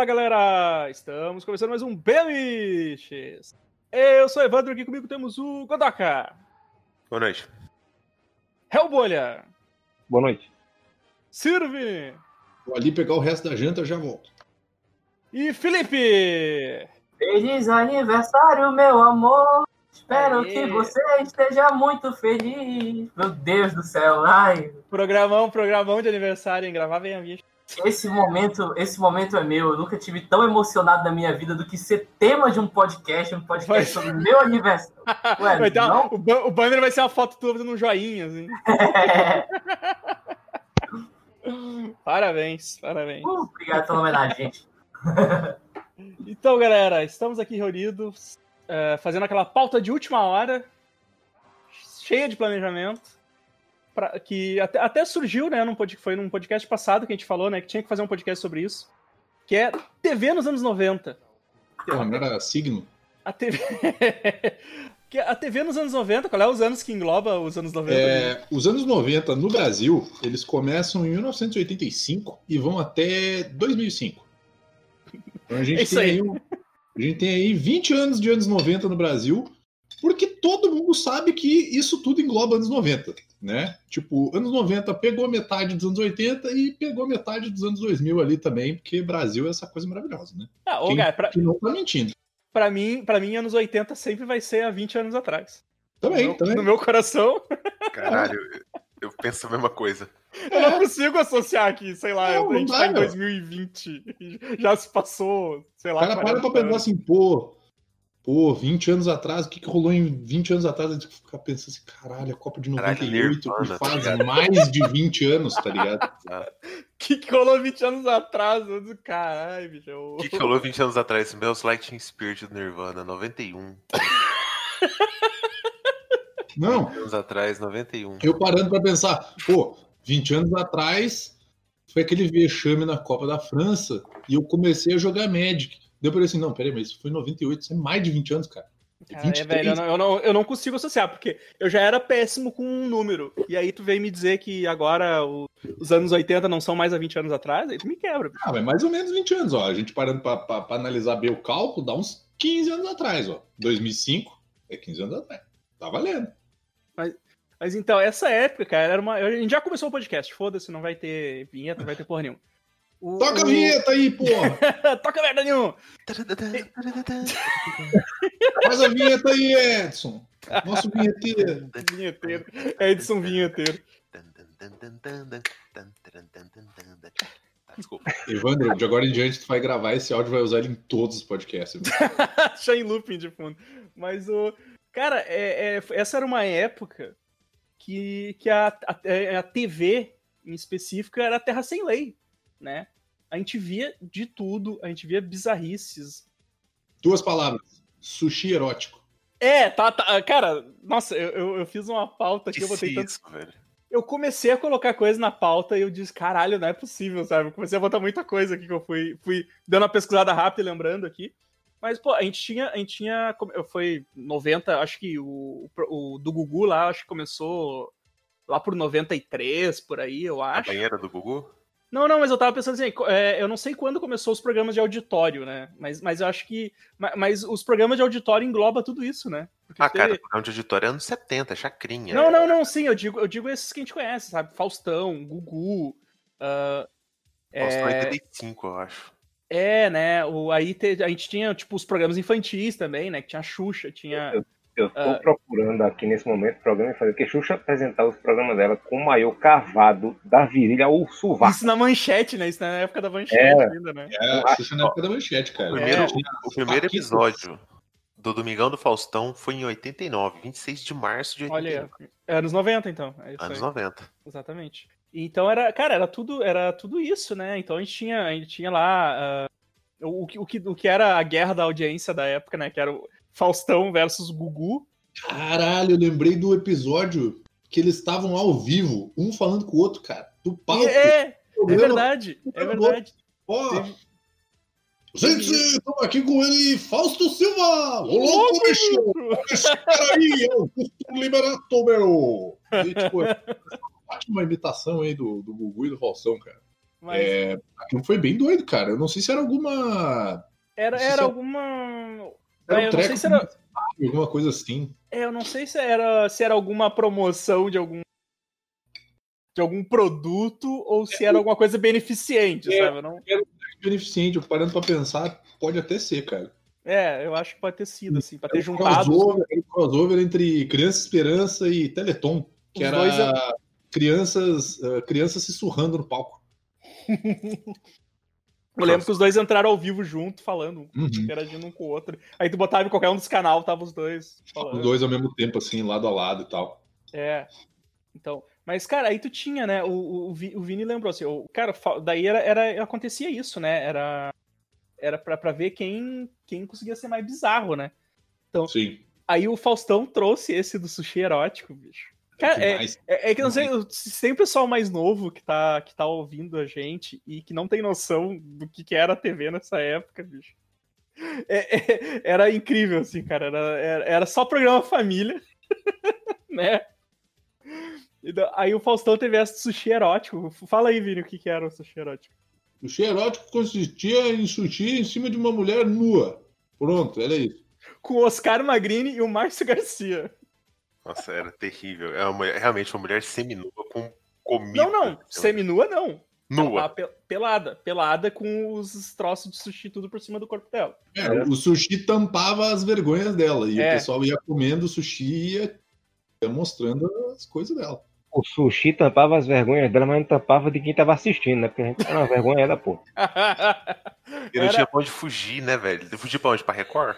Fala galera! Estamos começando mais um Beliches! Eu sou o Evandro, aqui comigo temos o Godoka. Boa noite. Hellbolha. Boa noite. Sirve. Vou ali pegar o resto da janta, já volto. E Felipe. Feliz aniversário, meu amor. Espero Aê. que você esteja muito feliz. Meu Deus do céu, ai. Programão, programão de aniversário, hein? Gravar bem a vista. Esse momento, esse momento é meu. Eu nunca tive tão emocionado na minha vida do que ser tema de um podcast, um podcast sobre meu aniversário. Ué, então, o, o banner vai ser uma foto tua dando um joinha, assim. É. parabéns, parabéns. Uh, obrigado pela homenagem, gente. então, galera, estamos aqui reunidos, uh, fazendo aquela pauta de última hora, cheia de planejamento pra, que até, até, surgiu, né, num, foi num podcast passado que a gente falou, né, que tinha que fazer um podcast sobre isso, que é TV nos anos 90. Porra, não era signo? A TV... a TV nos anos 90, qual é os anos que engloba os anos 90? É, os anos 90 no Brasil, eles começam em 1985 e vão até 2005. Então a gente, é tem aí. aí a gente tem aí 20 anos de anos 90 no Brasil, porque todo mundo sabe que isso tudo engloba anos 90 né? Tipo, anos 90 pegou metade dos anos 80 e pegou metade dos anos 2000 ali também, porque Brasil é essa coisa maravilhosa, né? Ah, ô, Quem, cara, pra... não tá mentindo. Pra mim, pra mim, anos 80 sempre vai ser há 20 anos atrás. Também, no meu, também. No meu coração. Caralho, eu penso a mesma coisa. Eu não consigo associar aqui, sei lá, não, a gente tá em 2020, já se passou, sei lá. Cara, para pra pensar assim, pô, Pô, 20 anos atrás, o que, que rolou em 20 anos atrás? A gente fica pensando assim, caralho, a Copa de 98 caralho, que faz tá mais de 20 anos, tá ligado? O que, que rolou 20 anos atrás? Caralho, bicho. O que, que rolou 20 anos atrás? Meus Lightning Spirit do Nirvana, 91. Não. 20 anos atrás, 91. Eu parando pra pensar, pô, 20 anos atrás foi aquele vexame na Copa da França e eu comecei a jogar Magic. Deu pra assim, não, peraí, mas isso foi em 98, isso é mais de 20 anos, cara. cara é, velho, eu não, eu, não, eu não consigo associar, porque eu já era péssimo com um número. E aí tu veio me dizer que agora o, os anos 80 não são mais há 20 anos atrás, aí tu me quebra. Ah, mas mais ou menos 20 anos, ó. A gente parando pra, pra, pra analisar bem o cálculo, dá uns 15 anos atrás, ó. 2005 é 15 anos atrás. Tá valendo. Mas, mas então, essa época, cara, era uma. A gente já começou o podcast, foda-se, não vai ter vinheta, não vai ter porra nenhuma. O, Toca a vinheta aí, porra! Toca a merda nenhuma! Faz a vinheta aí, Edson! Nosso vinheteiro! vinheteiro. Edson Vinheteiro. Desculpa. Evandro, de agora em diante tu vai gravar esse áudio e vai usar ele em todos os podcasts. Deixa em looping de fundo. Mas o. Cara, é, é, essa era uma época que, que a, a, a TV em específico era a Terra Sem Lei né? A gente via de tudo, a gente via bizarrices. Duas palavras: sushi erótico. É, tá, tá cara, nossa, eu, eu, fiz uma pauta que eu botei tanto. Velho. Eu comecei a colocar coisa na pauta e eu disse, caralho, não é possível, sabe? Eu comecei a botar muita coisa aqui que eu fui, fui dando uma pesquisada rápida e lembrando aqui. Mas, pô, a gente tinha. A gente tinha. Foi 90, acho que o, o do Gugu lá, acho que começou lá por 93, por aí, eu acho. A banheira do Gugu? Não, não, mas eu tava pensando assim, é, eu não sei quando começou os programas de auditório, né? Mas, mas eu acho que. Mas, mas os programas de auditório engloba tudo isso, né? Porque ah, cara, o programa de auditório é anos 70, é chacrinha. Não, não, não, sim, eu digo, eu digo esses que a gente conhece, sabe? Faustão, Gugu. Uh, Faustão é 85, eu acho. É, né? O, aí te, a gente tinha, tipo, os programas infantis também, né? Que tinha a Xuxa, tinha. Eu, eu tô uh, procurando aqui nesse momento o programa e fazer que Xuxa apresentar os programas dela com o maior cavado da virilha ou sovaco. Isso na manchete, né? Isso na época da manchete é, ainda, né? É, a Xuxa na época da manchete, cara. O primeiro, é. o primeiro episódio do Domingão do Faustão foi em 89, 26 de março de 89. Olha, é anos 90, então. É anos aí. 90. Exatamente. Então era, cara, era tudo, era tudo isso, né? Então a gente tinha, a gente tinha lá uh, o, o, que, o que era a guerra da audiência da época, né? Que era o Faustão versus Gugu. Caralho, eu lembrei do episódio que eles estavam ao vivo, um falando com o outro, cara, do palco. É, é verdade, é verdade. Ó, Gente, estamos aqui com ele, Fausto Silva! Ô louco, bicho! Esse cara aí é o Augusto Liberato, meu! E, tipo, é ótima imitação aí do, do Gugu e do Faustão, cara. Mas... É, aquilo foi bem doido, cara. Eu não sei se era alguma. Era, era alguma. Era um é, treco, se era... alguma coisa assim. É, eu não sei se era, se era alguma promoção de algum de algum produto ou se era alguma coisa beneficente, é, sabe? Não... Era beneficente, parando pra pensar, pode até ser, cara. É, eu acho que pode ter sido, assim, pra ter juntado. Crossover, era um crossover entre Criança Esperança e Teleton, que Os era é... crianças, uh, crianças se surrando no palco. Eu lembro que os dois entraram ao vivo junto, falando, uhum. interagindo um com o outro. Aí tu botava em qualquer um dos canais, tava os dois falando. Os dois ao mesmo tempo, assim, lado a lado e tal. É. Então, mas, cara, aí tu tinha, né? O, o, o Vini lembrou assim, o, cara, daí era, era, acontecia isso, né? Era, era pra, pra ver quem, quem conseguia ser mais bizarro, né? Então, Sim. aí o Faustão trouxe esse do sushi erótico, bicho. Cara, é, é, é, que não sei, se tem pessoal mais novo que tá, que tá ouvindo a gente e que não tem noção do que, que era a TV nessa época, bicho. É, é, era incrível, assim, cara. Era, era, era só programa família, né? Aí o Faustão teve essa sushi erótico. Fala aí, Vini, o que, que era o sushi erótico. O sushi erótico consistia em sushi em cima de uma mulher nua. Pronto, era isso. Com o Oscar Magrini e o Márcio Garcia. Nossa, era terrível. É uma, realmente uma mulher seminua com comida. Não, não. Seminua não. Nua. pelada. Pelada com os troços de sushi tudo por cima do corpo dela. É, o sushi tampava as vergonhas dela. E é. o pessoal ia comendo sushi e ia mostrando as coisas dela o sushi tampava as vergonhas dela, mas não tampava de quem tava assistindo, né? Porque a gente era uma vergonha da porra. E não era... tinha pra onde fugir, né, velho? Fugir pra onde? Pra Record?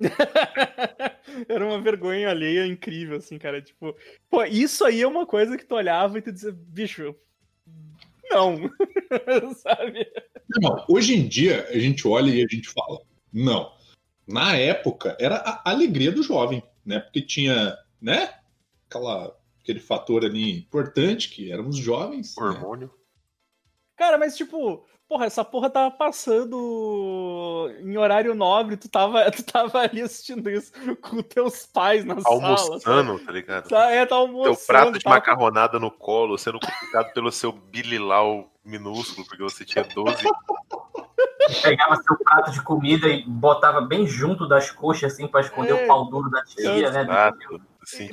era uma vergonha alheia incrível, assim, cara. Tipo, pô, isso aí é uma coisa que tu olhava e tu dizia, bicho, não, sabe? Não, hoje em dia a gente olha e a gente fala, não. Na época era a alegria do jovem, né? Porque tinha, né? Aquela aquele fator ali importante, que éramos jovens. Né? Hormônio. Né? Cara, mas tipo, porra, essa porra tava passando em horário nobre, tu tava, tu tava ali assistindo isso com teus pais na almoçando, sala. Almoçando, tá ligado? Tá, é, tá almoçando. Teu prato de tava... macarronada no colo, sendo complicado pelo seu bililau minúsculo, porque você tinha 12. Pegava seu prato de comida e botava bem junto das coxas, assim, pra esconder é, o pau duro da tia, né? Exato.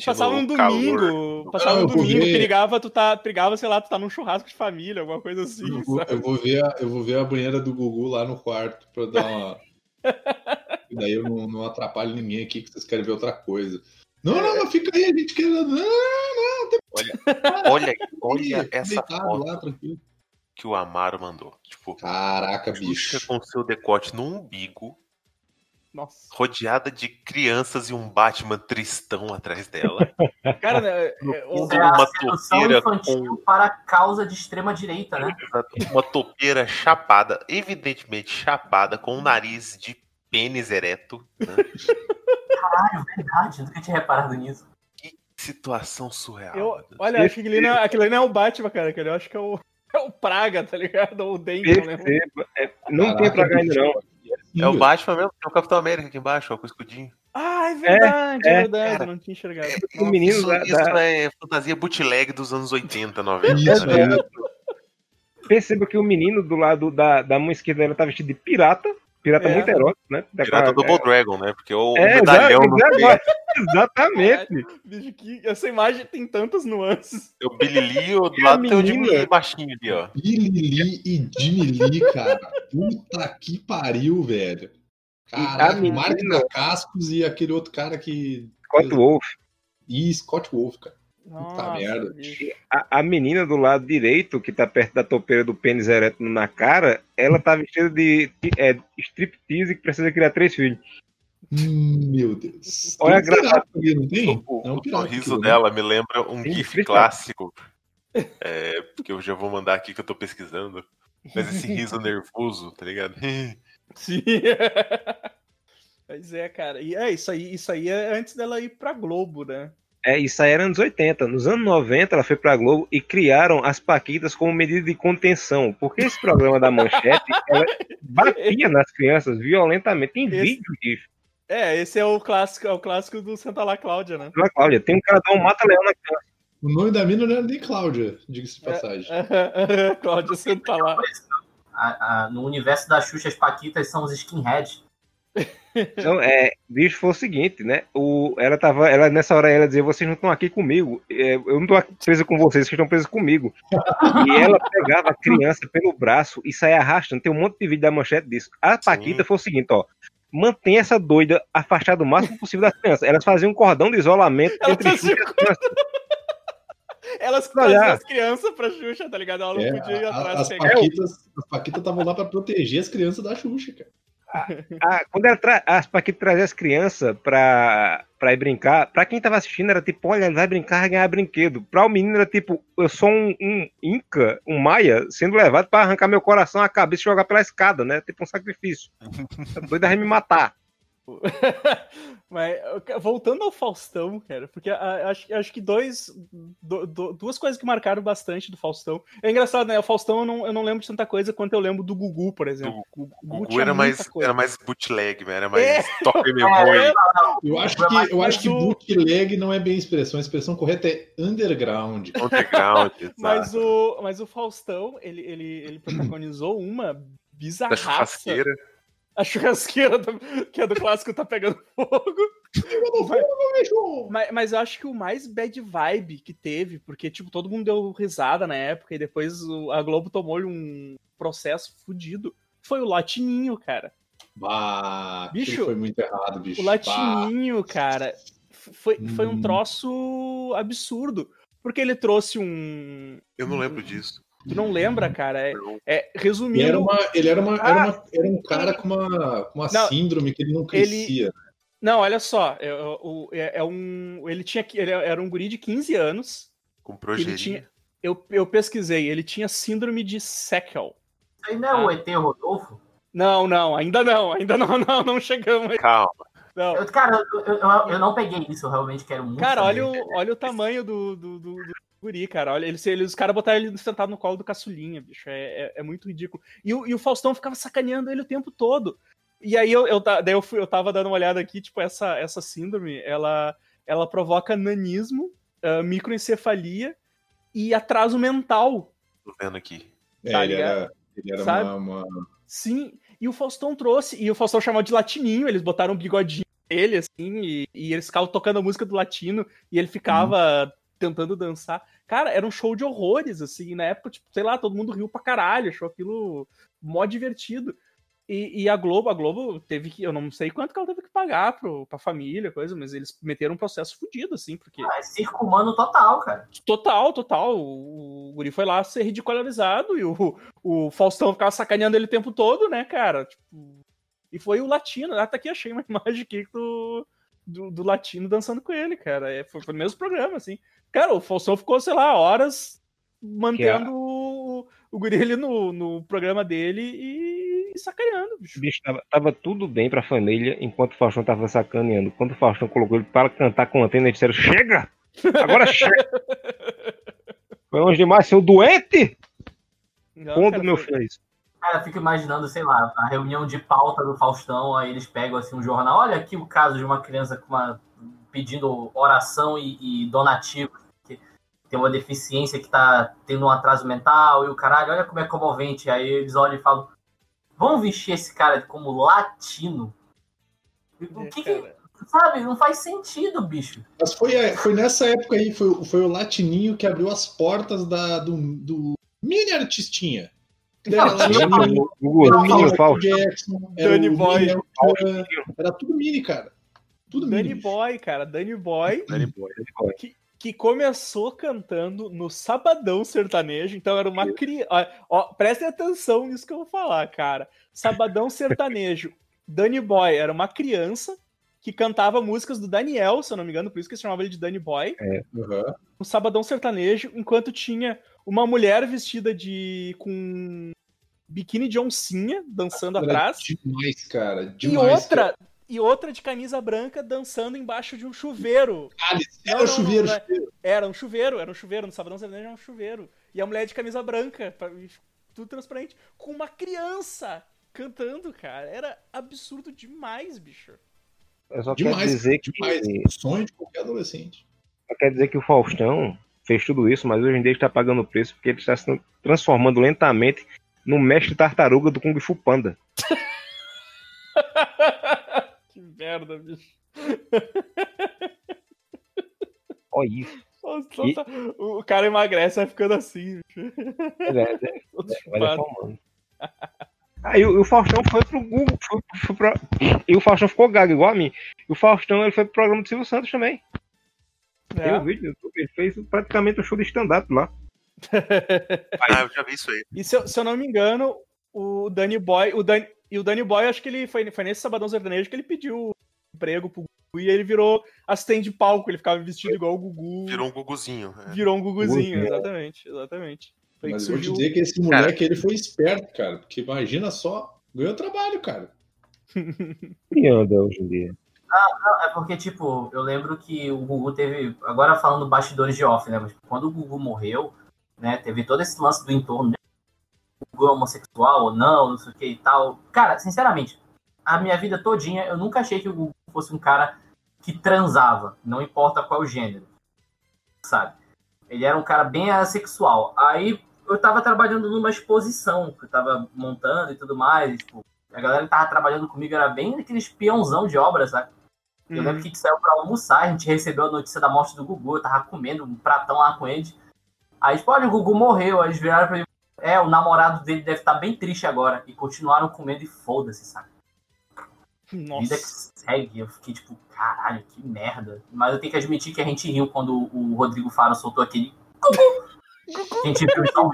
Passava um domingo, passava um domingo, ver... perigava, tu tá, perigava, sei lá, tu tá num churrasco de família, alguma coisa assim. Eu vou, eu vou, ver, a, eu vou ver a banheira do Gugu lá no quarto pra dar uma. daí eu não, não atrapalho ninguém aqui que vocês querem ver outra coisa. Não, não, não, fica aí, a gente quer. Não, não, tem... Olha, olha, olha essa foto lá, tranquilo. Que o Amaro mandou. Tipo, caraca, bicho. com seu decote no umbigo nossa. Rodeada de crianças e um Batman tristão atrás dela. Cara, né, é, uma topeira com... para a causa de extrema direita, né? Uma topeira chapada, evidentemente chapada, com um nariz de pênis ereto. Né? Caralho, verdade, nunca tinha reparado nisso. Que situação surreal. Eu, olha, acho que aquele não, aquele não é o Batman, cara. Eu acho que é o, é o Praga, tá ligado? Ou o Dengue, não lembro. É, não tem Praga ainda, não. É o Batman mesmo, é o Capitão América aqui embaixo, ó, com o escudinho. Ah, é verdade, é, é verdade, cara, não tinha enxergado. É, o menino isso, da, isso da... é fantasia bootleg dos anos 80, 90. Isso, né? Perceba que o menino do lado da, da mão esquerda ela tá vestido de pirata, pirata é. muito erótico, né? Da pirata do Double Dragon, né? Porque o é, medalhão exatamente, exatamente. Veja que essa imagem tem tantas nuances. O Billy Lee, do lado tem o Jimmy Lee baixinho ali, ó. Billy Lee e Jimmy Lee, cara. Puta que pariu, velho. Caraca, menina... Mark Cascos e aquele outro cara que. Scott Wolf. E Scott Wolf, cara. Nossa, merda. A, a, menina do lado direito, que tá perto da topeira do pênis ereto na cara, ela tá vestida de é, striptease que precisa criar três filhos. Hum, meu Deus. Olha a graça. Não tem? O, é um o sorriso né? dela me lembra um tem GIF clássico. É, porque eu já vou mandar aqui que eu tô pesquisando. Mas esse riso nervoso, tá ligado? Sim. Pois é, cara. E é isso aí, isso aí é antes dela ir pra Globo, né? É, isso aí era anos 80. Nos anos 90 ela foi pra Globo e criaram as Paquitas como medida de contenção. Porque esse programa da Manchete, ela batia nas crianças violentamente. Tem esse... vídeo disso. É, esse é o clássico, é o clássico do Santa La Cláudia, né? Santa La Cláudia. Tem um cara que dá um mata-leão na criança. O nome da mina não era nem Cláudia, diga-se de passagem. Cláudia, você tá lá. no universo da Xuxa, as Paquitas são os skinheads. Então, é, bicho, foi o seguinte, né? O, ela tava, ela, nessa hora ela dizia, vocês não estão aqui comigo, é, eu não tô presa com vocês, vocês estão presos comigo. E ela pegava a criança pelo braço e saía arrastando. Tem um monte de vídeo da manchete disso. A Paquita Sim. foi o seguinte, ó. Mantém essa doida afastada o máximo possível das crianças. Elas faziam um cordão de isolamento ela entre fazia... as crianças. Elas traziam as crianças pra Xuxa, tá ligado? Ela não é, podia ir atrás as as Paquitas estavam lá pra proteger as crianças da Xuxa, cara a, quando ela tra as Paquitas traziam as crianças pra, pra ir brincar, pra quem tava assistindo era tipo, olha, ele vai brincar e ganhar brinquedo. Pra o menino era tipo, eu sou um, um Inca, um Maia, sendo levado pra arrancar meu coração, a cabeça e jogar pela escada, né? Tipo um sacrifício. Doido a me matar. Mas voltando ao Faustão, cara, porque acho, acho que dois, do, do, duas coisas que marcaram bastante do Faustão. É engraçado, né? O Faustão eu não, eu não lembro de tanta coisa quanto eu lembro do Gugu, por exemplo. O Gugu, Gugu era, mais, era mais bootleg, era mais é. top memória. Eu acho que, eu acho que bootleg não é bem expressão, a expressão correta é underground. Underground, mas o, mas o Faustão, ele, ele, ele protagonizou uma bizarraça a churrasqueira do, que é do clássico tá pegando fogo. mas, mas, mas, eu acho que o mais bad vibe que teve, porque tipo, todo mundo deu risada na época e depois o, a Globo tomou um processo fudido, foi o Latininho, cara. Bah, bicho, foi muito errado, bicho. O Latininho, bah. cara, foi, foi um hum. troço absurdo. Porque ele trouxe um. Eu não lembro disso. Tu não lembra, cara? É, é resumindo. Ele era, uma, ele era, uma, ah, era, uma, era um cara com uma, uma não, síndrome que ele não crescia. Ele, não, olha só. É, é, é, um, ele tinha ele era um guri de 15 anos. Com projeto. Tinha, eu, eu pesquisei, ele tinha síndrome de Sekel. Isso aí não é o ah. ET Rodolfo? Não, não, ainda não, ainda não, não, não chegamos aí. Calma. Não. Eu, cara, eu, eu, eu, não peguei isso, eu realmente quero muito. Cara, olha o, olha o tamanho do, do, do, do guri, cara. Olha, eles, eles, os caras botaram ele sentado no colo do caçulinha, bicho. É, é, é muito ridículo. E o, e o Faustão ficava sacaneando ele o tempo todo. E aí eu, eu, daí eu, fui, eu tava dando uma olhada aqui, tipo, essa, essa síndrome, ela, ela provoca nanismo, uh, microencefalia e atraso mental. Tô vendo aqui. É, tá ele era, ele era uma, uma, Sim, e o Faustão trouxe, e o Faustão chamou de latininho, eles botaram um bigodinho nele, assim, e, e eles ficavam tocando a música do latino, e ele ficava hum. Tentando dançar. Cara, era um show de horrores, assim. Na época, tipo, sei lá, todo mundo riu pra caralho, achou aquilo mó divertido. E, e, a Globo, a Globo teve que, eu não sei quanto que ela teve que pagar pro, pra família, coisa, mas eles meteram um processo fodido, assim, porque. Ah, é circo humano total, cara. Total, total. O, o Guri foi lá ser ridicularizado e o, o Faustão ficava sacaneando ele o tempo todo, né, cara? Tipo, e foi o latino. Até aqui achei uma imagem aqui do, do, do latino dançando com ele, cara. É, foi, foi no mesmo programa, assim. Cara, o Faustão ficou, sei lá, horas mantendo o, o guri ali no, no programa dele e, e sacaneando, bicho. bicho tava, tava, tudo bem pra família enquanto o Faustão tava sacaneando. Quando o Faustão colocou ele para cantar com a antena, eles disseram: Chega! Agora chega! Foi longe demais, seu doente! Quando meu filho é isso? Cara, eu fico imaginando, sei lá, a reunião de pauta do Faustão, aí eles pegam assim um jornal, olha aqui o caso de uma criança com uma pedindo oração e, e donativos tem uma deficiência que tá tendo um atraso mental e o caralho, olha como é comovente. Aí eles olham e falam: vamos vestir esse cara como latino? O que, que sabe? Não faz sentido, bicho. Mas foi, é, foi nessa época aí, foi, foi o latininho que abriu as portas da, do, do mini artistinha. Era Danny Boy. Era tudo mini, cara. Tudo Danny Boy, cara. Danny Boy. Danny Boy. Danny Boy. Que, que começou cantando no Sabadão Sertanejo, então era uma criança. Ó, prestem atenção nisso que eu vou falar, cara. Sabadão Sertanejo. Danny Boy era uma criança que cantava músicas do Daniel, se eu não me engano, por isso que se chamava ele de Danny Boy. É, uhum. No Sabadão Sertanejo, enquanto tinha uma mulher vestida de. com biquíni de oncinha dançando era atrás. Demais, cara. Demais, e outra, cara e outra de camisa branca dançando embaixo de um chuveiro. Ah, era um chuveiro, não, chuveiro. Era um chuveiro, era um chuveiro. No Sabadão Sertanejo era um chuveiro. E a mulher de camisa branca, tudo transparente, com uma criança cantando, cara. Era absurdo demais, bicho. Eu só demais, quero dizer demais. que. Sonho de qualquer adolescente. Só quer dizer que o Faustão, fez tudo isso, mas hoje em dia ele está pagando o preço porque ele está se transformando lentamente no mestre tartaruga do Kung Fu Panda. que merda, bicho. Olha isso. Nossa, e... O cara emagrece vai ficando assim. É, é, é, vai Aí o, o, Faustão foi pro Google. Foi, foi pra... E o Faustão ficou gago, igual a mim. E o Faustão ele foi pro programa do Silvio Santos também. É. Tem um vídeo ele fez praticamente um show de stand-up lá. ah, eu já vi isso aí. E se eu, se eu não me engano, o Danny Boy. O Danny, e o Danny Boy, acho que ele foi, foi nesse Sabadão Sertanejo que ele pediu emprego pro Gugu e ele virou assistente de palco, ele ficava vestido igual o Gugu. Virou um Guguzinho. É. Virou um Guguzinho, exatamente, exatamente. Foi Mas eu vou te dizer que esse moleque cara... ele foi esperto, cara, porque imagina só, ganhou trabalho, cara. E anda hoje em dia. Ah, é porque, tipo, eu lembro que o Gugu teve. Agora falando bastidores de off, né? Mas quando o Gugu morreu, né? Teve todo esse lance do entorno, né? O Gugu é homossexual ou não, não sei o que e tal. Cara, sinceramente, a minha vida todinha, eu nunca achei que o Gugu fosse um cara que transava, não importa qual gênero, sabe? Ele era um cara bem assexual. Aí eu tava trabalhando numa exposição que eu tava montando e tudo mais, e, tipo, a galera que tava trabalhando comigo era bem aquele espiãozão de obras, sabe? Eu lembro uhum. que saiu pra almoçar, a gente recebeu a notícia da morte do Gugu, eu tava comendo um pratão lá com ele. Aí, tipo, olha, o Gugu morreu. Aí eles viraram pra ele, é, o namorado dele deve estar tá bem triste agora. E continuaram comendo e foda-se, sabe? Nossa. Vida que segue. Eu fiquei tipo, caralho, que merda. Mas eu tenho que admitir que a gente riu quando o Rodrigo Faro soltou aquele. a gente viu isso ao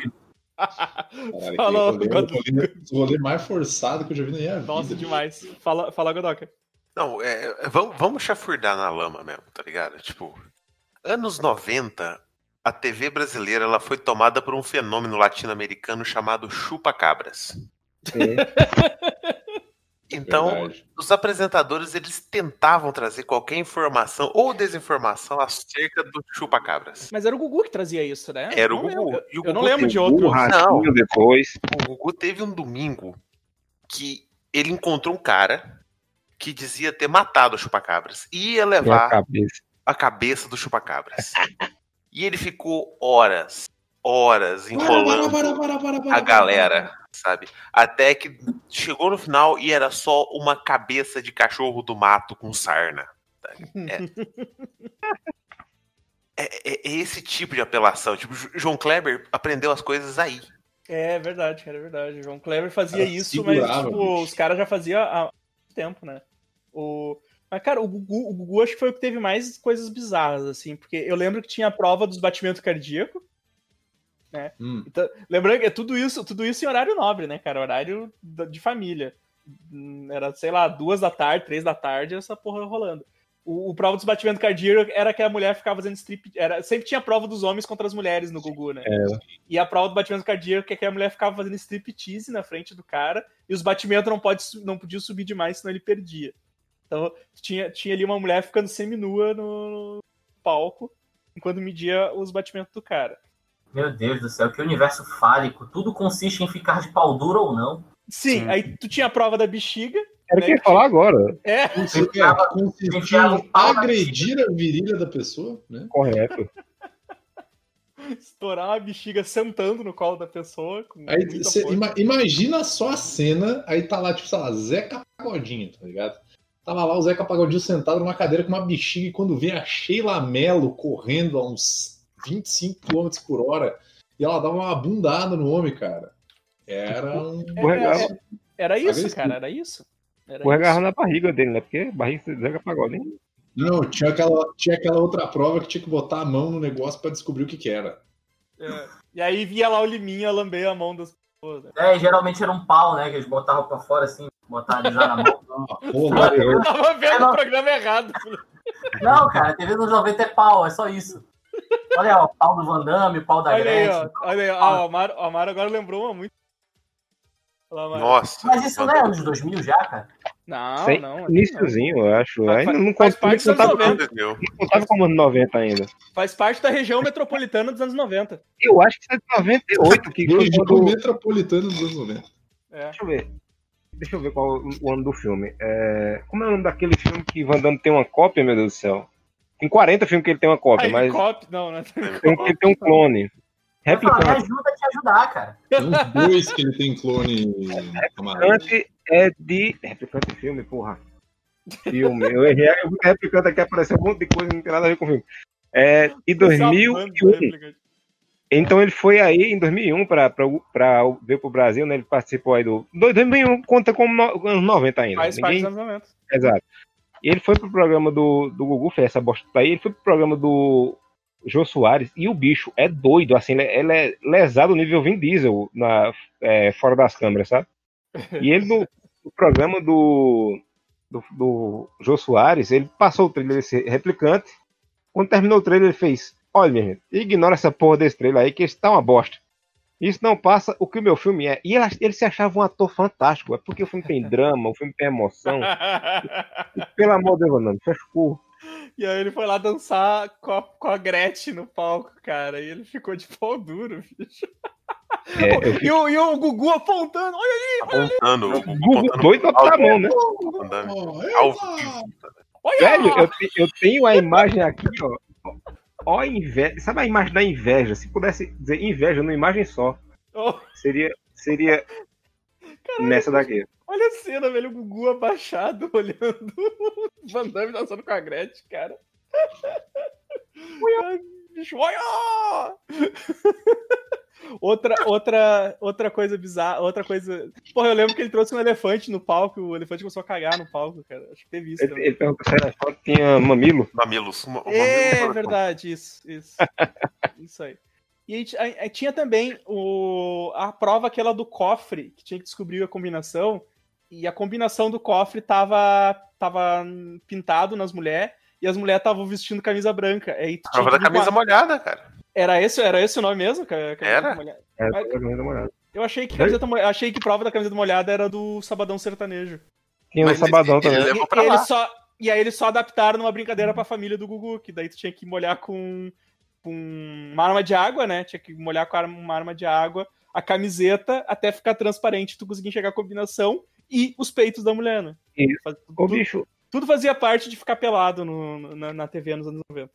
Falou, o rolê mais forçado que eu já vi na minha vida. Nossa, demais. Fala, fala Godoka. Não, é, é, vamos, vamos chafurdar na lama mesmo, tá ligado? Tipo, anos 90, a TV brasileira ela foi tomada por um fenômeno latino-americano chamado chupa-cabras. É. Então, Verdade. os apresentadores eles tentavam trazer qualquer informação ou desinformação acerca do chupa-cabras. Mas era o Gugu que trazia isso, né? Era o Gugu. Eu, o Gugu não lembro de outro. Não, depois. O Gugu teve um domingo que ele encontrou um cara que dizia ter matado o chupa-cabras e ia levar a cabeça, a cabeça do chupa-cabras. e ele ficou horas, horas enrolando para, para, para, a galera, sabe? Até que chegou no final e era só uma cabeça de cachorro do mato com sarna. É, é, é, é esse tipo de apelação. Tipo, João Kleber aprendeu as coisas aí. É verdade, cara, é verdade. João Kleber fazia isso, mas tipo, os caras já faziam há tempo, né? O... Mas, cara, o Gugu, o Gugu acho que foi o que teve mais coisas bizarras, assim, porque eu lembro que tinha a prova dos batimentos cardíacos, né? Hum. Então, lembrando que é tudo isso, tudo isso em horário nobre, né, cara? Horário de família. Era, sei lá, duas da tarde, três da tarde, essa porra rolando. O, o prova dos batimentos cardíacos era que a mulher ficava fazendo strip. Era, sempre tinha prova dos homens contra as mulheres no Gugu, né? É. E a prova do batimento cardíaco é que a mulher ficava fazendo striptease na frente do cara e os batimentos não, pode, não podiam subir demais, senão ele perdia. Então tinha, tinha ali uma mulher ficando semi-nua no, no palco enquanto media os batimentos do cara. Meu Deus do céu, que universo fálico. Tudo consiste em ficar de pau duro ou não. Sim, Sim. aí tu tinha a prova da bexiga. Era né, que ia falar agora. É. Consistia em agredir a virilha da pessoa, né? Correto. Estourar uma bexiga sentando no colo da pessoa. aí, cê, ima, imagina só a cena, aí tá lá, tipo, sei lá, Zeca Pagodinho, tá ligado? Tava lá o Zeca Pagodinho sentado numa cadeira com uma bexiga e quando vem a Sheila Mello correndo a uns 25 km por hora e ela dava uma bundada no homem, cara. Era um. É, é, era isso, agressivo. cara, era isso. Era na barriga dele, né? Porque barriga você Zeca Pagodinho. Não, tinha aquela, tinha aquela outra prova que tinha que botar a mão no negócio para descobrir o que, que era. É. E aí via lá o Liminha lamber a mão das pessoas. Né? É, geralmente era um pau, né? Que eles botavam pra fora assim, botavam na mão. Ah, eu tava vendo o programa errado. Não, cara, TV dos 90 é pau, é só isso. Olha, ó, o pau do Van Damme, o pau da olha Gretchen. Aí, ó, olha aí, ó, o Amaro, o Amaro agora lembrou uma muito. Nossa. Mas isso não é anos 2000 já, cara? Não, Sei, não. Iníciozinho, eu acho. Faz, ainda não, faz parte não, contava, não contava como anos 90 ainda. Faz parte da região metropolitana dos anos 90. Eu acho que isso é de 98. Que região quando... metropolitana dos anos 90. É. Deixa eu ver. Deixa eu ver qual o ano do filme. É... Como é o nome daquele filme que Van Damme tem uma cópia, meu Deus do céu? Tem 40 filmes que ele tem uma cópia, ah, mas. Cópia? Não, né? Tem que ele tem um clone. Replicante. Ajuda a te ajudar, cara. Tem uns dois que ele tem clone. Replicante é de. Replicante filme, porra. Filme. Eu errei. Eu replicante aqui apareceu um monte de coisa, não tem nada a ver com filme. É, e 2001. Então ele foi aí em 2001 para ver para o Brasil, né? Ele participou aí do. 2001 conta como no, anos 90 ainda. Faz Ninguém... parte dos anos 90. Exato. E ele foi pro programa do, do Gugu, fez essa bosta aí. Ele foi pro programa do Jô Soares. E o bicho é doido, assim, ele, ele é lesado nível Vin Diesel na, é, fora das câmeras, sabe? E ele no, no programa do, do, do Jô Soares, ele passou o trailer desse replicante. Quando terminou o trailer, ele fez Olha, minha gente, ignora essa porra desse trailer aí, que isso tá uma bosta. Isso não passa o que o meu filme é. E ele, ele se achava um ator fantástico. É porque o filme tem drama, o filme tem emoção. e, pelo amor de Deus, não, fecha o E aí ele foi lá dançar com a, com a Gretchen no palco, cara. E ele ficou de pau duro, bicho. É, e, o, e, o, Gugu apontando, olha ali, olha apontando, ali. O Gugu doido pra mão, né? Ao vivo. Velho, eu, eu tenho a imagem aqui, ó. Ó, inveja. Sabe a imagem da inveja? Se pudesse dizer inveja numa imagem só, oh. seria, seria Caralho, nessa daqui. Olha a cena, velho. O Gugu abaixado, olhando o Van Damme dançando com a Gretchen, cara. Bicho, olha! Outra, outra, outra coisa bizarra, outra coisa. Porra, eu lembro que ele trouxe um elefante no palco, o elefante começou a cagar no palco, cara. Acho que teve isso. Ele, ele perguntou se era foto tinha mamilo. Mamilos. Uma, é, mamilo verdade, isso, isso. isso aí. E aí, aí, tinha também o, a prova aquela do cofre, que tinha que descobrir a combinação. E a combinação do cofre tava, tava pintado nas mulheres, e as mulheres estavam vestindo camisa branca. Aí, a prova da camisa uma... molhada, cara. Era esse, era esse o nome mesmo? Era? Era Mas, camiseta molhada. Eu achei que, camiseta achei que prova da camiseta molhada era do Sabadão Sertanejo. Tinha um Sabadão ele, também. Ele e, ele só, e aí eles só adaptaram numa brincadeira pra família do Gugu, que daí tu tinha que molhar com, com uma arma de água, né? Tinha que molhar com uma arma de água a camiseta até ficar transparente, tu conseguir enxergar a combinação e os peitos da mulher, né? Isso. Tudo, Ô, bicho. Tudo fazia parte de ficar pelado no, na, na TV nos anos 90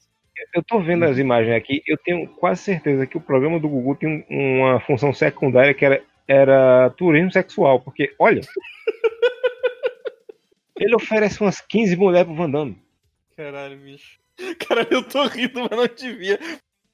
eu tô vendo as imagens aqui, eu tenho quase certeza que o programa do Gugu tem uma função secundária que era, era turismo sexual, porque, olha, ele oferece umas 15 mulheres pro Van Damme. Caralho, bicho. Caralho, eu tô rindo, mas não devia.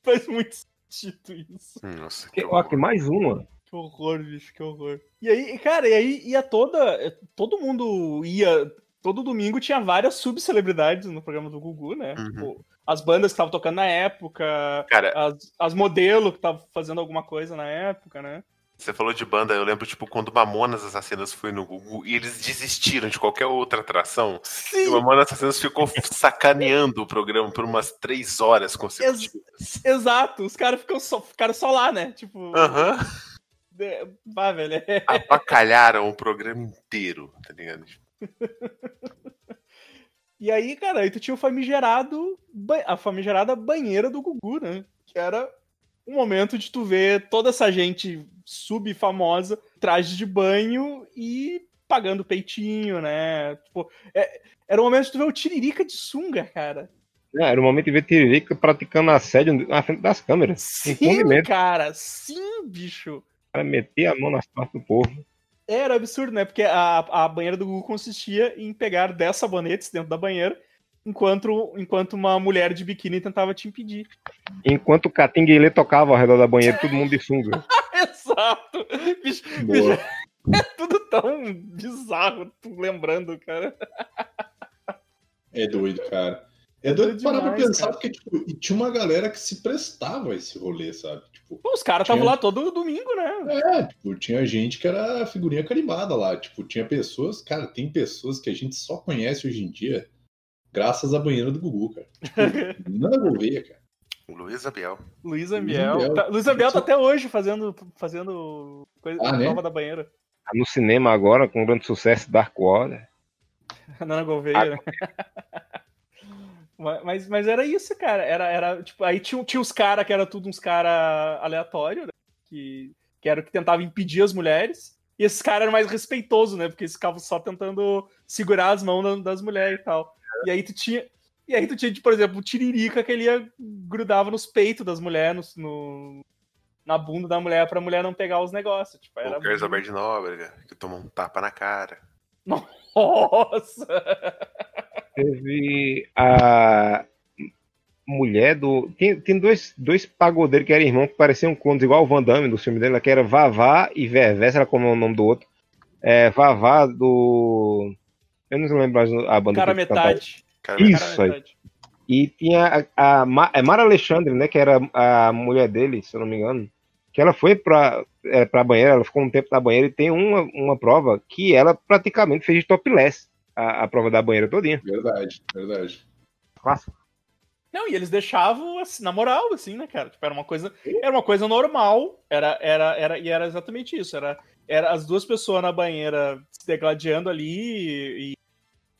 Faz muito sentido isso. Nossa, que Ó, que mais uma. Que horror, bicho, que horror. E aí, cara, e aí ia toda. Todo mundo ia. Todo domingo tinha várias subcelebridades no programa do Gugu, né? Uhum. Tipo, as bandas que estavam tocando na época, Cara, as, as modelos que estavam fazendo alguma coisa na época, né? Você falou de banda, eu lembro, tipo, quando Mamonas Assassinas foi no Google e eles desistiram de qualquer outra atração. Sim. E o Mamonas Assassinas ficou sacaneando o programa por umas três horas consecutivas. Ex exato, os caras só, ficaram só lá, né? Tipo. Aham. Uhum. Vá, velho. Abacalharam o programa inteiro, tá ligado? E aí, cara, aí tu tinha o famigerado, a famigerada banheira do Gugu, né? Que era um momento de tu ver toda essa gente sub-famosa, traje de banho e pagando peitinho, né? Tipo, é, era o momento de tu ver o Tiririca de sunga, cara. É, era o momento de ver Tiririca praticando assédio na frente das câmeras. Sim, cara, sim, bicho. O cara metia a mão nas partes do povo. Era absurdo, né? Porque a, a banheira do Google consistia em pegar 10 sabonetes dentro da banheira, enquanto, enquanto uma mulher de biquíni tentava te impedir. Enquanto o Catinguele tocava ao redor da banheira, todo mundo de sunga. Exato! Bicho, bicho, é tudo tão bizarro, lembrando, cara. É doido, cara. É doido parar pra pensar, cara. porque tipo, tinha uma galera que se prestava a esse rolê, sabe? Pô, os caras estavam tinha... lá todo domingo, né? É, tipo, tinha gente que era figurinha carimbada lá. Tipo, tinha pessoas, cara, tem pessoas que a gente só conhece hoje em dia graças à banheira do Gugu, cara. Tipo, Gouveia, cara. Luiz Abiel. Luiz Abiel. Tá, Luiz Abiel tá até hoje fazendo, fazendo coisa ah, né? nova da banheira. Tá no cinema agora, com grande sucesso, Dark Water. Nana Gouveia, né? Mas, mas era isso, cara. Era, era tipo, aí tinha, tinha os caras que era tudo uns caras aleatórios, né? Que, que era o que tentava impedir as mulheres. E esses caras eram mais respeitosos, né? Porque eles ficavam só tentando segurar as mãos das mulheres e tal. E aí tu tinha. E aí tu tinha, por exemplo, o Tiririca que ele ia, grudava nos peitos das mulheres, no, no, na bunda da mulher pra mulher não pegar os negócios. Tipo, era o Elizabeth Nóbrega, que tomou um tapa na cara. Nossa! Teve a mulher do. Tem, tem dois, dois pagodeiros que eram irmãos que pareciam clones, igual o Van Damme do filme dele, que era Vavá e Vervé, será como é o nome do outro. É, Vavá do. Eu não lembro a banda. Cara metade. Cara, Isso cara aí. E tinha a, a, a Mara Alexandre, né, que era a mulher dele, se eu não me engano, que ela foi pra, é, pra banheira, ela ficou um tempo na banheira e tem uma, uma prova que ela praticamente fez de topless a, a prova da banheira todinha. Verdade, verdade. Clássico. Não, e eles deixavam assim, na moral, assim, né, cara? Tipo, era uma coisa, era uma coisa normal, era, era, era, e era exatamente isso. Era, era as duas pessoas na banheira se degladiando ali e,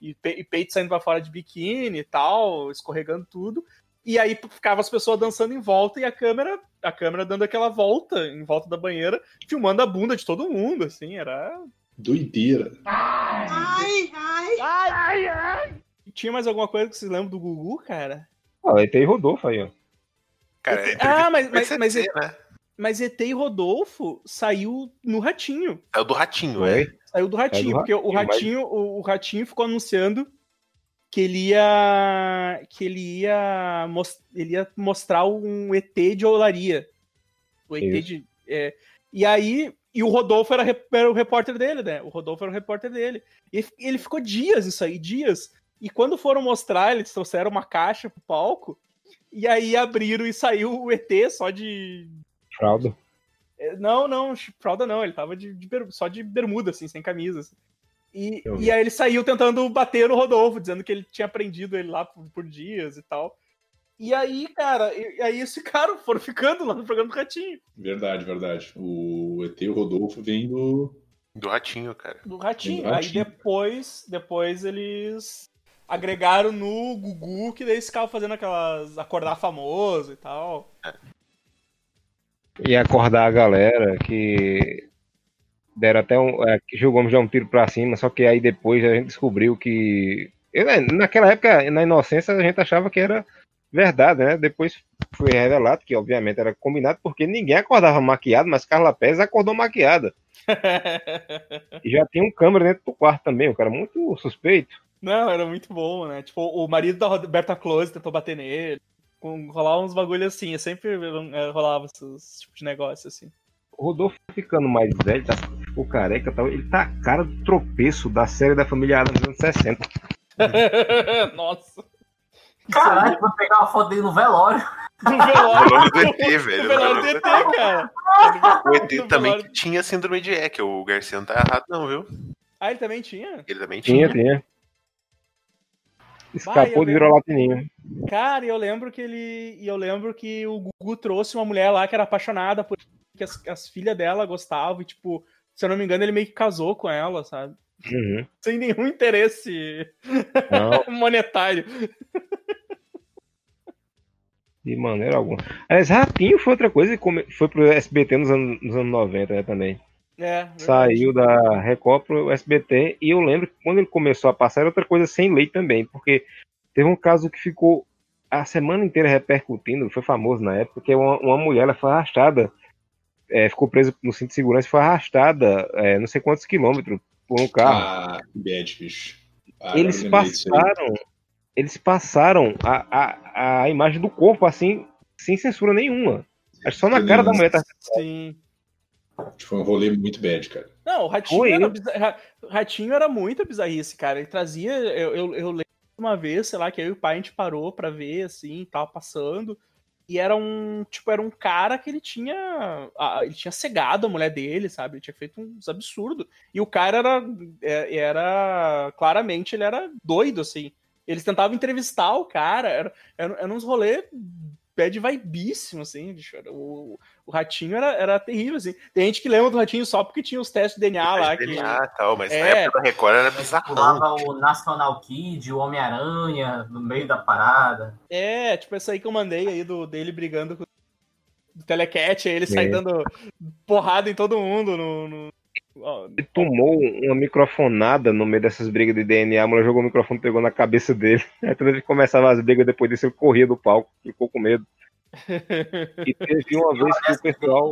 e, e peito saindo pra fora de biquíni e tal, escorregando tudo. E aí ficava as pessoas dançando em volta e a câmera, a câmera dando aquela volta em volta da banheira, filmando a bunda de todo mundo, assim, era. Doideira. Ai, ai, ai, ai, ai. Tinha mais alguma coisa que vocês lembram do Gugu, cara? Ah, ET e Rodolfo aí, ó. Cara, ET... ah, mas, mas, mas, ET, né? mas ET e Rodolfo saiu no Ratinho. Saiu do Ratinho, é. Saiu do Ratinho, do porque ratinho, o Ratinho, mas... o, o Ratinho ficou anunciando que ele ia que ele ia, ele ia mostrar um ET de olaria. O ET Isso. de. É, e aí. E o Rodolfo era, era, o repórter dele, né? O Rodolfo era o repórter dele. E ele ficou dias isso aí, dias. E quando foram mostrar, eles trouxeram uma caixa pro palco. E aí abriram e saiu o ET só de. Fralda. É, não, não, fralda não, ele tava de, de só de bermuda, assim, sem camisa. Assim. E, e aí ele saiu tentando bater no Rodolfo, dizendo que ele tinha prendido ele lá por, por dias e tal. E aí, cara, e, aí esse cara foram ficando lá no programa do Ratinho. Verdade, verdade. O ET e o Rodolfo vem do. Do Ratinho, cara. Do Ratinho. Do ratinho. Aí depois, depois eles agregaram no Gugu, que daí eles ficavam fazendo aquelas. acordar famoso e tal. E acordar a galera que deram até um. É, Gil Gomes deu um tiro pra cima, só que aí depois a gente descobriu que. Né, naquela época, na inocência, a gente achava que era verdade, né? Depois foi revelado que, obviamente, era combinado porque ninguém acordava maquiado, mas Carla Pérez acordou maquiada. e já tinha um câmera dentro do quarto também, o cara muito suspeito. Não, era muito bom, né? Tipo, o marido da Roberta Close tentou bater nele. Rolava uns bagulhos assim, sempre é, rolava esses tipo de negócio assim. O Rodolfo ficando mais velho, tá, ficou careca tal, ele tá a cara do tropeço da série da família Adams dos anos 60. Nossa. Caralho, vou pegar uma foto dele no velório. No velório do ET, velho. No velório do ET, cara. O ET também tinha síndrome de Eck, o Garcia não tá errado, não, viu? Ah, ele também tinha? Ele também tinha. Tinha, tinha. Escapou de virou latininho. Cara, eu lembro que ele. E eu lembro que o Gugu trouxe uma mulher lá que era apaixonada por que as, as filhas dela gostavam, e, tipo, se eu não me engano, ele meio que casou com ela, sabe? Uhum. Sem nenhum interesse monetário. De maneira alguma. Aliás, Ratinho foi outra coisa que foi pro SBT nos anos, nos anos 90, né, também. É, Saiu da Record pro SBT e eu lembro que quando ele começou a passar era outra coisa sem lei também, porque teve um caso que ficou a semana inteira repercutindo, foi famoso na época, que uma, uma mulher ela foi arrastada, é, ficou presa no cinto de segurança e foi arrastada é, não sei quantos quilômetros por um carro. Ah, bad, bicho. Ah, eles passaram, eles passaram a, a, a imagem do corpo assim, sem censura nenhuma. Acho só na cara da mulher tá. Sim. Foi um rolê muito bad, cara. Não, o Ratinho, era, bizar... Ratinho era muito bizarrice, cara. Ele trazia. Eu, eu, eu lembro uma vez, sei lá, que eu e o pai a gente parou pra ver, assim, tava passando. E era um, tipo, era um cara que ele tinha, ele tinha cegado a mulher dele, sabe? Ele tinha feito uns absurdos. E o cara era, é, era, claramente, ele era doido, assim. Eles tentavam entrevistar o cara, era, era, era uns rolês bad vibíssimo, assim, bicho. O, o Ratinho era, era terrível, assim. Tem gente que lembra do Ratinho só porque tinha os testes de DNA lá. Que... DNA tal, mas é... na época da Record era bizarro. Pulava o National Kid, o Homem-Aranha, no meio da parada. É, tipo essa aí que eu mandei aí do, dele brigando com o Telecat, aí ele é. sai dando porrada em todo mundo no... no... Ele tomou uma microfonada no meio dessas brigas de DNA, a mulher jogou o microfone pegou na cabeça dele. Aí quando ele começava as brigas depois disso, ele corria do palco, ficou com medo. E teve uma vez que o pessoal.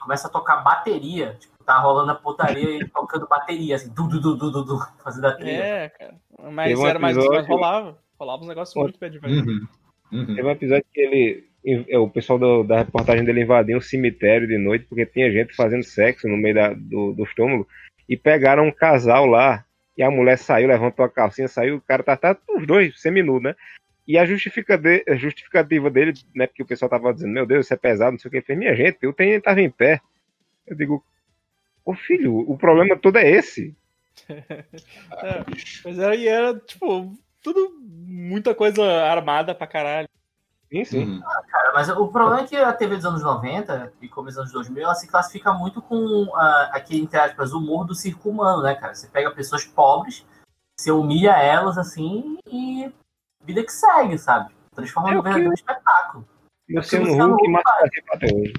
Começa a tocar bateria, tipo, tá rolando a putaria e tocando bateria, assim, du, du, du, du, du, fazendo a trilha. É, cara. Mas, um era mais, mais rolava. Rolava uns negócios muito pé de uhum. uhum. Teve um episódio que ele. É, o pessoal do, da reportagem dele invadiu um cemitério de noite porque tinha gente fazendo sexo no meio da, do, do estômago e pegaram um casal lá e a mulher saiu, levantou a calcinha, saiu, o cara tá, tá os dois seminu, né? E a justificativa, dele, né, porque o pessoal tava dizendo, meu Deus, isso é pesado, não sei o que, ele fez, minha gente, eu tenho, tava em pé. Eu digo, ô filho, o problema todo é esse. é, mas aí era, tipo, tudo, muita coisa armada pra caralho. Sim, sim. Uhum. Ah, cara, mas o problema é que a TV dos anos 90 e começo dos anos 2000, ela se classifica muito com uh, aquele, entre aspas, humor do circo humano, né, cara? Você pega pessoas pobres, você humilha elas, assim, e vida que segue, sabe? Transforma é um verdadeiro que... espetáculo. Luciano, Luciano Huck, mais até hoje.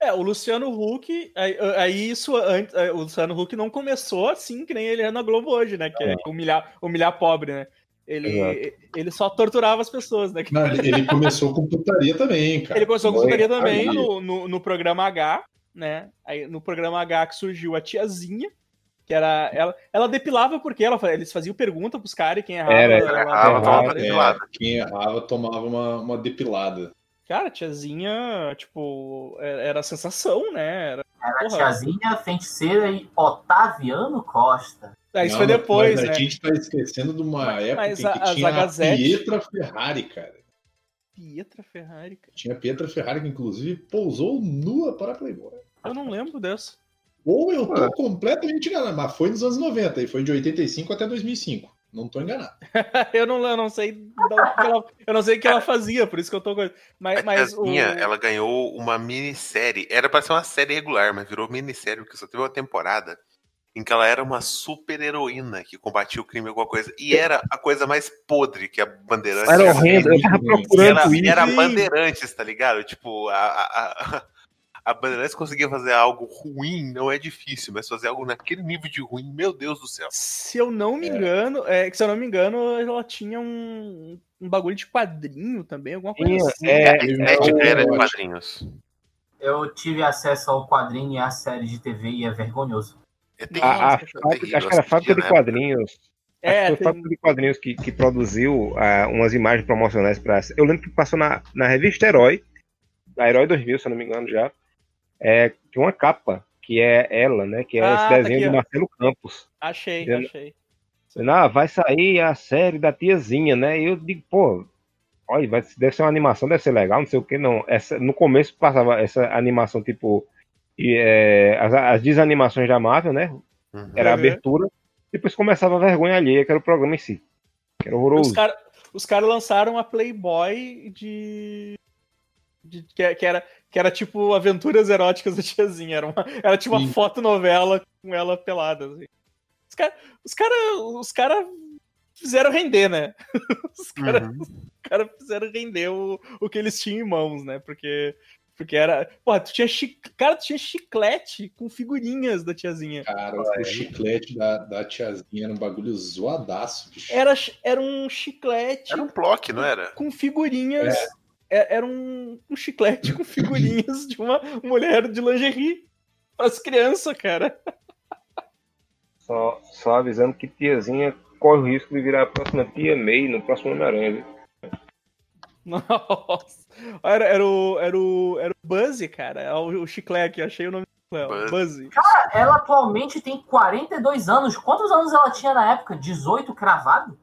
É, o Luciano Huck, aí, aí isso, antes, o Luciano Huck não começou assim que nem ele é na Globo hoje, né? Que é, é humilhar, humilhar pobre, né? Ele, ele só torturava as pessoas, né? Não, ele começou com putaria também, cara. Ele começou com putaria também no, no, no, programa H, né? Aí, no programa H que surgiu a tiazinha, que era. Ela, ela depilava porque ela, eles faziam pergunta pros caras e quem errava. Era, ela, errava, tomava é, quem errava tomava uma, uma depilada. Cara, tiazinha, tipo, é, era sensação, né? Era, era tiazinha, feiticeira e Otaviano Costa. É, isso Não, foi depois, mas né? A gente tá esquecendo de uma mas, época mas a, que tinha a, Gazette... Pietra Ferrari, cara. Pietra Ferrari, cara. Tinha Pietra Ferrari que inclusive pousou nua para Playboy. Eu não lembro dessa. Ou eu tô completamente enganado, mas foi nos anos 90 e foi de 85 até 2005. Não tô enganado. eu, não, eu não sei ela, eu não sei o que ela fazia, por isso que eu tô mas, a mas o... ela ganhou uma minissérie. Era para ser uma série regular, mas virou minissérie porque só teve uma temporada em que ela era uma super heroína que combatia o crime alguma coisa. E era a coisa mais podre que a Bandeirantes. Era horrendo, eu tava procurando era, isso. Era Bandeirantes, tá ligado? Tipo, a, a, a Bandeirantes conseguia fazer algo ruim, não é difícil, mas fazer algo naquele nível de ruim, meu Deus do céu. Se eu não me é. engano, é, que se eu não me engano, ela tinha um, um bagulho de quadrinho também, alguma coisa Sim, assim. É, é, é, era de quadrinhos. Eu tive acesso ao quadrinho e à série de TV e é vergonhoso. É a, a, fábrica, acho que era a fábrica de quadrinhos. É, foi a fábrica de quadrinhos que, que produziu uh, umas imagens promocionais para. Eu lembro que passou na, na revista Herói, na Herói 2000, se eu não me engano já é, tem uma capa, que é ela, né? Que é ah, esse tá desenho tá do Marcelo Campos. Achei, dizendo, achei. Ah, vai sair a série da tiazinha, né? E eu digo, pô, olha, vai, deve ser uma animação, deve ser legal, não sei o que, não. Essa, no começo passava essa animação, tipo, e, é, as, as, desanimações da Marvel, né? Uhum. Era a abertura. Depois começava a vergonha alheia, que era o programa em si. Que era horroroso. Os caras os cara lançaram a Playboy de. de que, que, era, que era tipo aventuras eróticas da tiazinha. Era, uma, era tipo uma foto novela com ela pelada. Assim. Os caras os cara, os cara fizeram render, né? Os caras uhum. cara fizeram render o, o que eles tinham em mãos, né? Porque porque era. Porra, tu tinha, chi... Cara, tu tinha chiclete com figurinhas da tiazinha. Cara, o chiclete da, da tiazinha era um bagulho zoadaço, bicho. Era, era um chiclete. Era um bloco, não era? Com figurinhas. É. É, era um, um chiclete com figurinhas de uma mulher de lingerie para as crianças, cara. Só, só avisando que tiazinha corre o risco de virar a próxima tia May no próximo Homem-Aranha. Nossa. Era, era, o, era, o, era o Buzzy, cara. É o, o chiclete, achei o nome dela. Buzzy. Cara, ela atualmente tem 42 anos. Quantos anos ela tinha na época? 18 cravado?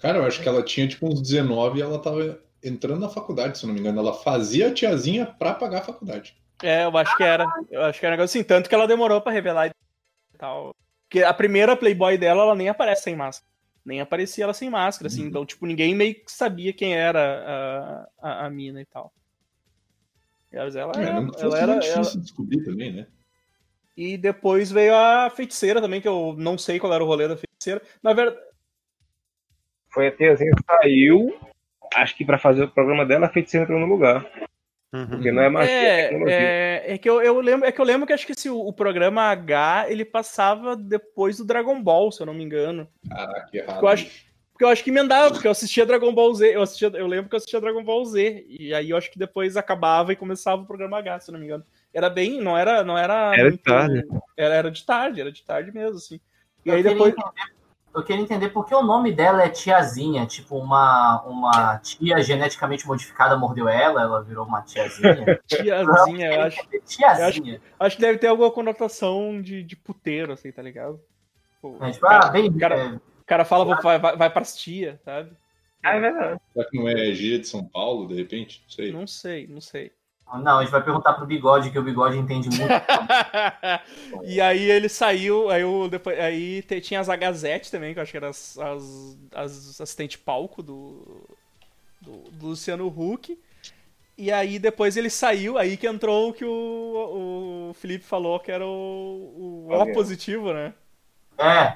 Cara, eu acho que ela tinha tipo uns 19 e ela tava entrando na faculdade, se não me engano. Ela fazia a tiazinha pra pagar a faculdade. É, eu acho que era. Eu acho que era um negócio assim, tanto que ela demorou pra revelar e tal. Porque a primeira Playboy dela, ela nem aparece sem máscara. Nem aparecia ela sem máscara, assim. Uhum. Então, tipo, ninguém meio que sabia quem era a, a, a mina e tal. Mas ela, é, era, ela era. difícil ela... descobrir também, né? E depois veio a feiticeira também, que eu não sei qual era o rolê da feiticeira. Na verdade. Foi a tiazinha que saiu, acho que para fazer o programa dela, a feiticeira entrou no lugar. Uhum. Porque não é mais é, é, é, que eu, eu, lembro, é que eu lembro que acho que esse, o, programa H ele passava depois do Dragon Ball, se eu não me engano. Caraca, que errado. Porque eu acho, porque eu acho que emendava, porque eu assistia Dragon Ball Z, eu, assistia, eu lembro que eu assistia Dragon Ball Z, e aí eu acho que depois acabava e começava o programa H, se eu não me engano. Era bem, não era, não era. Era muito, de tarde. Era, era de tarde, era de tarde mesmo, assim. E eu aí depois. Entender eu queria entender por que o nome dela é tiazinha, tipo uma, uma tia geneticamente modificada mordeu ela, ela virou uma tiazinha. tiazinha, eu acho, tiazinha. Eu acho, acho, que deve ter alguma conotação de, de puteiro, assim, tá ligado? Pô, é, tipo, cara, ah, bem, cara, é... cara fala, vai, vai, vai pras tia, sabe? Ah, é verdade. Será que não é gíria de São Paulo, de repente? Não sei. Não sei, não sei. Não, a gente vai perguntar pro Bigode, que o Bigode entende muito. e aí ele saiu, aí, o, depois, aí tinha as Agazete também, que eu acho que eram as, as, as assistente palco do, do, do, Luciano Huck. E aí depois ele saiu, aí que entrou o que o, o Felipe falou, que era o, o O positivo, né? É,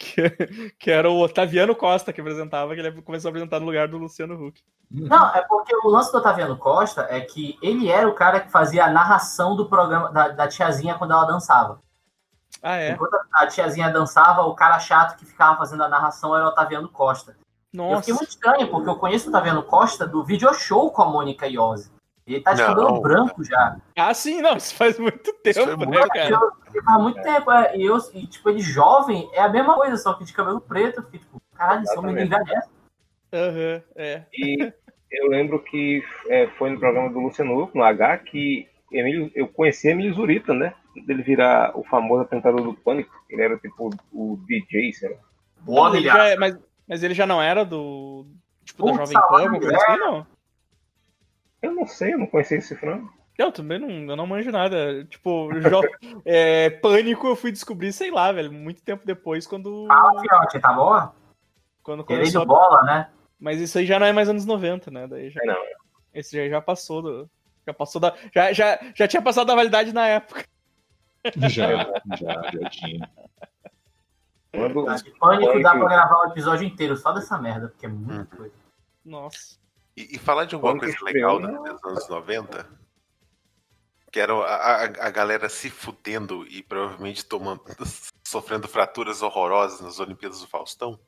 que, que, era o Otaviano Costa que apresentava, que ele começou a apresentar no lugar do Luciano Huck. Não, é porque o lance do Otaviano Costa é que ele era o cara que fazia a narração do programa da, da tiazinha quando ela dançava. Ah, é? Enquanto a tiazinha dançava, o cara chato que ficava fazendo a narração era o Otaviano Costa. Nossa. Eu fiquei muito estranho, porque eu conheço o Otaviano Costa do video show com a Mônica Iose. Ele tá de cabelo branco já. Ah, sim, não, isso faz muito tempo, né, muito, cara? Eu, faz muito tempo, é, e, eu, e, tipo, ele jovem é a mesma coisa, só que de cabelo preto, eu fiquei tipo, caralho, esse homem envelhece. Aham, é. E eu lembro que é, foi no programa do Luciano no H, que Emílio, eu conheci Emílio Zurita, né? Dele virar o famoso apresentador do Pânico. Ele era tipo o DJ, sei lá. Boa, ele já, é, mas, mas ele já não era do. Tipo, da Jovem Pan, alguma coisa assim, não? Eu não sei, eu não conheci esse frango. Eu também não, eu não manjo nada. Tipo, jo... é, Pânico eu fui descobrir, sei lá, velho, muito tempo depois, quando. Fala, Fiote, tá boa? Quando começou... bola, né? Mas isso aí já não é mais anos 90, né? Daí já... É, não. Esse já, já passou do. Já passou da. Já, já, já tinha passado da validade na época. Já, já, já tinha. Quando... Pânico dá pra gravar um episódio inteiro só dessa merda, porque é muita uhum. coisa. Nossa. E, e falar de alguma coisa legal dos anos 90, que era a, a, a, galera se fudendo e provavelmente tomando, sofrendo fraturas horrorosas nas Olimpíadas do Faustão.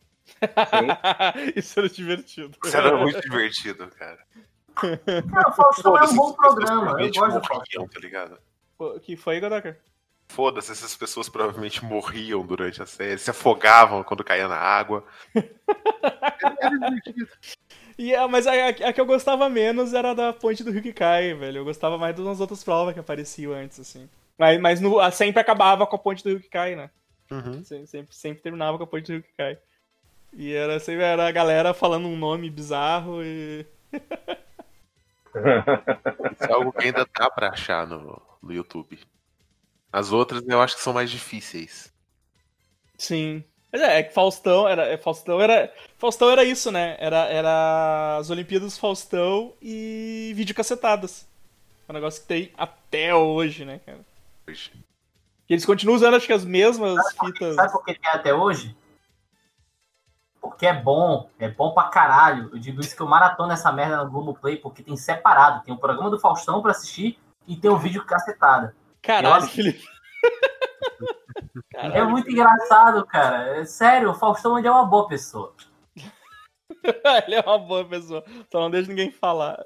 Isso era divertido. Isso era muito divertido, cara. Cara, o Faustão é um bom programa. Eu gosto do Faustão. Tá ligado? que foi, Godaka? Foda-se, essas pessoas provavelmente morriam durante a série, se afogavam quando caía na água. divertido. E, mas a, a, que eu gostava menos era da ponte do Rio que cai, velho. Eu gostava mais das outras provas que apareciam antes, assim. Mas, mas no, sempre acabava com a ponte do Rio que cai, né? Uhum. Sempre, sempre, sempre, terminava com a ponte do Rio que cai. E era sempre era a galera falando um nome bizarro e. Isso é algo que ainda dá pra achar no, no YouTube. As outras eu acho que são mais difíceis. Sim. Mas é, é que Faustão era, é, Faustão era, Faustão era isso, né? Era, era as Olimpíadas Faustão e videocacetadas. É um negócio que tem até hoje, né, cara? Hoje. E eles continuam usando, acho que as mesmas sabe fitas. Sabe por que tem até hoje? Porque é bom, é bom pra caralho. Eu digo isso que eu maratona essa merda no Globoplay, porque tem separado. Tem o programa do Faustão pra assistir e tem o vídeo cacetada. Caralho, Felipe. É muito engraçado, cara. É sério, o Faustão ele é uma boa pessoa. ele é uma boa pessoa. Só não deixa ninguém falar.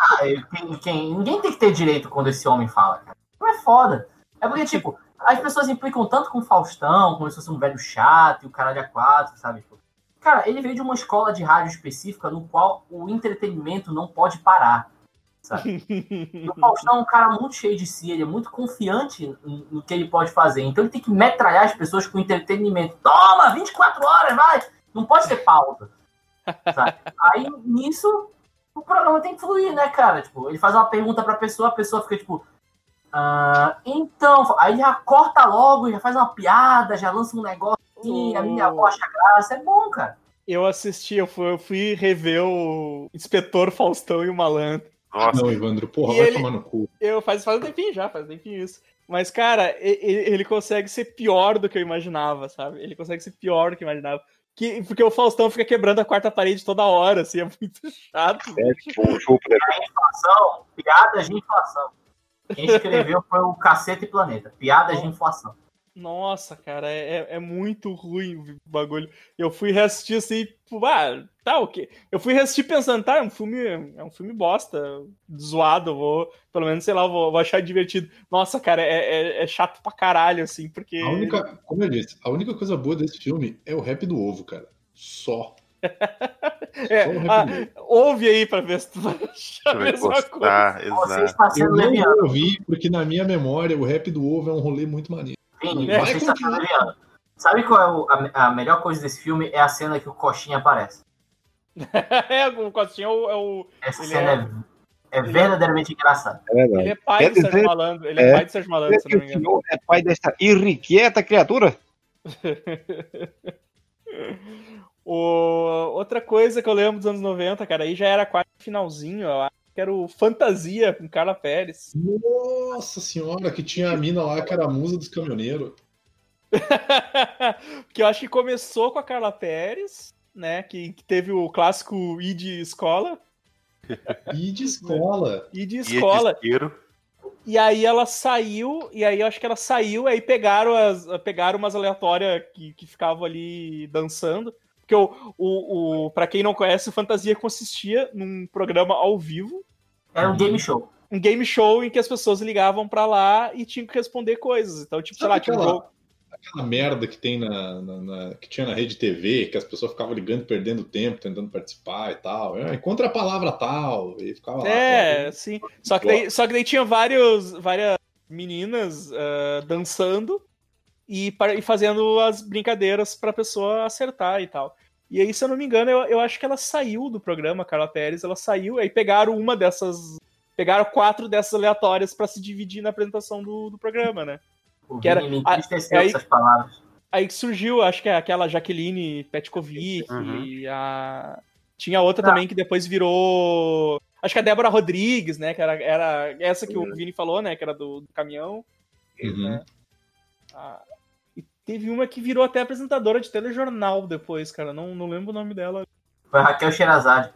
Ah, quem, quem, ninguém tem que ter direito quando esse homem fala, cara. Não é foda. É porque, tipo, as pessoas implicam tanto com o Faustão, como se fosse um velho chato e o caralho a quatro, sabe? Tipo, cara, ele veio de uma escola de rádio específica no qual o entretenimento não pode parar. Sabe? o Faustão é um cara muito cheio de si, ele é muito confiante no que ele pode fazer. Então ele tem que metralhar as pessoas com entretenimento. Toma, 24 horas, vai! Não pode ter pauta. Sabe? Aí nisso o programa tem que fluir, né, cara? Tipo, ele faz uma pergunta pra pessoa, a pessoa fica tipo. Ah, então, aí já corta logo, já faz uma piada, já lança um negócio assim, a minha avó acha graça. É bom, cara. Eu assisti, eu fui, eu fui rever o Inspetor Faustão e o Malandro. Nossa. Não, Evandro, porra, e vai ele, tomar no cu. Eu faz, faz um tempinho já, faz um tempinho isso. Mas, cara, ele, ele, consegue ser pior do que eu imaginava, sabe? Ele consegue ser pior do que eu imaginava. que, porque o Faustão fica quebrando a quarta parede toda hora, assim, é muito chato. É, tipo, a inflação, piadas de inflação. Quem escreveu foi o Cacete Planeta. Piadas de inflação. Nossa, cara, é, é, é muito ruim o bagulho. Eu fui reassistir assim, tipo, ah, tá, ok. Eu fui reassistir pensando, tá, é um filme, é um filme bosta, zoado, vou, pelo menos, sei lá, vou, vou achar divertido. Nossa, cara, é, é, é, chato pra caralho, assim, porque. A única, como eu disse, a única coisa boa desse filme é o rap do ovo, cara. Só. é, ah, ouve aí pra ver se tu vai achar a mesma coisa. Exato. Eu não ouvi, porque na minha memória o rap do ovo é um rolê muito maneiro. Vini, é, você está Sabe qual é o, a, a, melhor coisa desse filme? É a cena que o Coxinha aparece. é, o Coxinha é o. É o Essa cena é, é, verdadeiramente engraçada. É ele é pai Quer do Sérgio Malandro. Ele é, é pai do Sérgio Malandro, se não me engano. É pai dessa irrequieta criatura? o... Outra coisa que eu lembro dos anos 90, cara, aí já era quase finalzinho, eu acho que era o Fantasia com Carla Pérez. Nossa senhora, que tinha a mina lá que era a musa dos caminhoneiros. que eu acho que começou com a Carla Pérez, né? Que, que teve o clássico I de escola. I de escola. I de escola. E aí ela saiu, e aí eu acho que ela saiu, aí pegaram as. Pegaram umas aleatórias que, que ficavam ali dançando. Porque o, o, o para quem não conhece, o Fantasia consistia num programa ao vivo. Era um game show. Um game show em que as pessoas ligavam para lá e tinham que responder coisas. Então, tipo, sei lá, tinha um jogo. Aquela merda que tem na, na, na, que tinha na rede TV, que as pessoas ficavam ligando, perdendo tempo, tentando participar e tal. É, encontra a palavra tal, e ficava lá. É, sim. Só que, daí, só que daí tinha vários, várias meninas uh, dançando e, e fazendo as brincadeiras para a pessoa acertar e tal. E aí, se eu não me engano, eu, eu acho que ela saiu do programa, Carla Pérez, ela saiu, aí pegaram uma dessas. Pegaram quatro dessas aleatórias para se dividir na apresentação do, do programa, né? O que era, a, aí, essas palavras. Aí surgiu, acho que é aquela Jaqueline Petkovic, uhum. e a. Tinha outra ah. também que depois virou. Acho que a Débora Rodrigues, né? Que era, era essa que uhum. o Vini falou, né? Que era do, do caminhão. Uhum. Né? Ah, Teve uma que virou até apresentadora de telejornal depois, cara. Não, não lembro o nome dela. Foi Raquel Sherazade.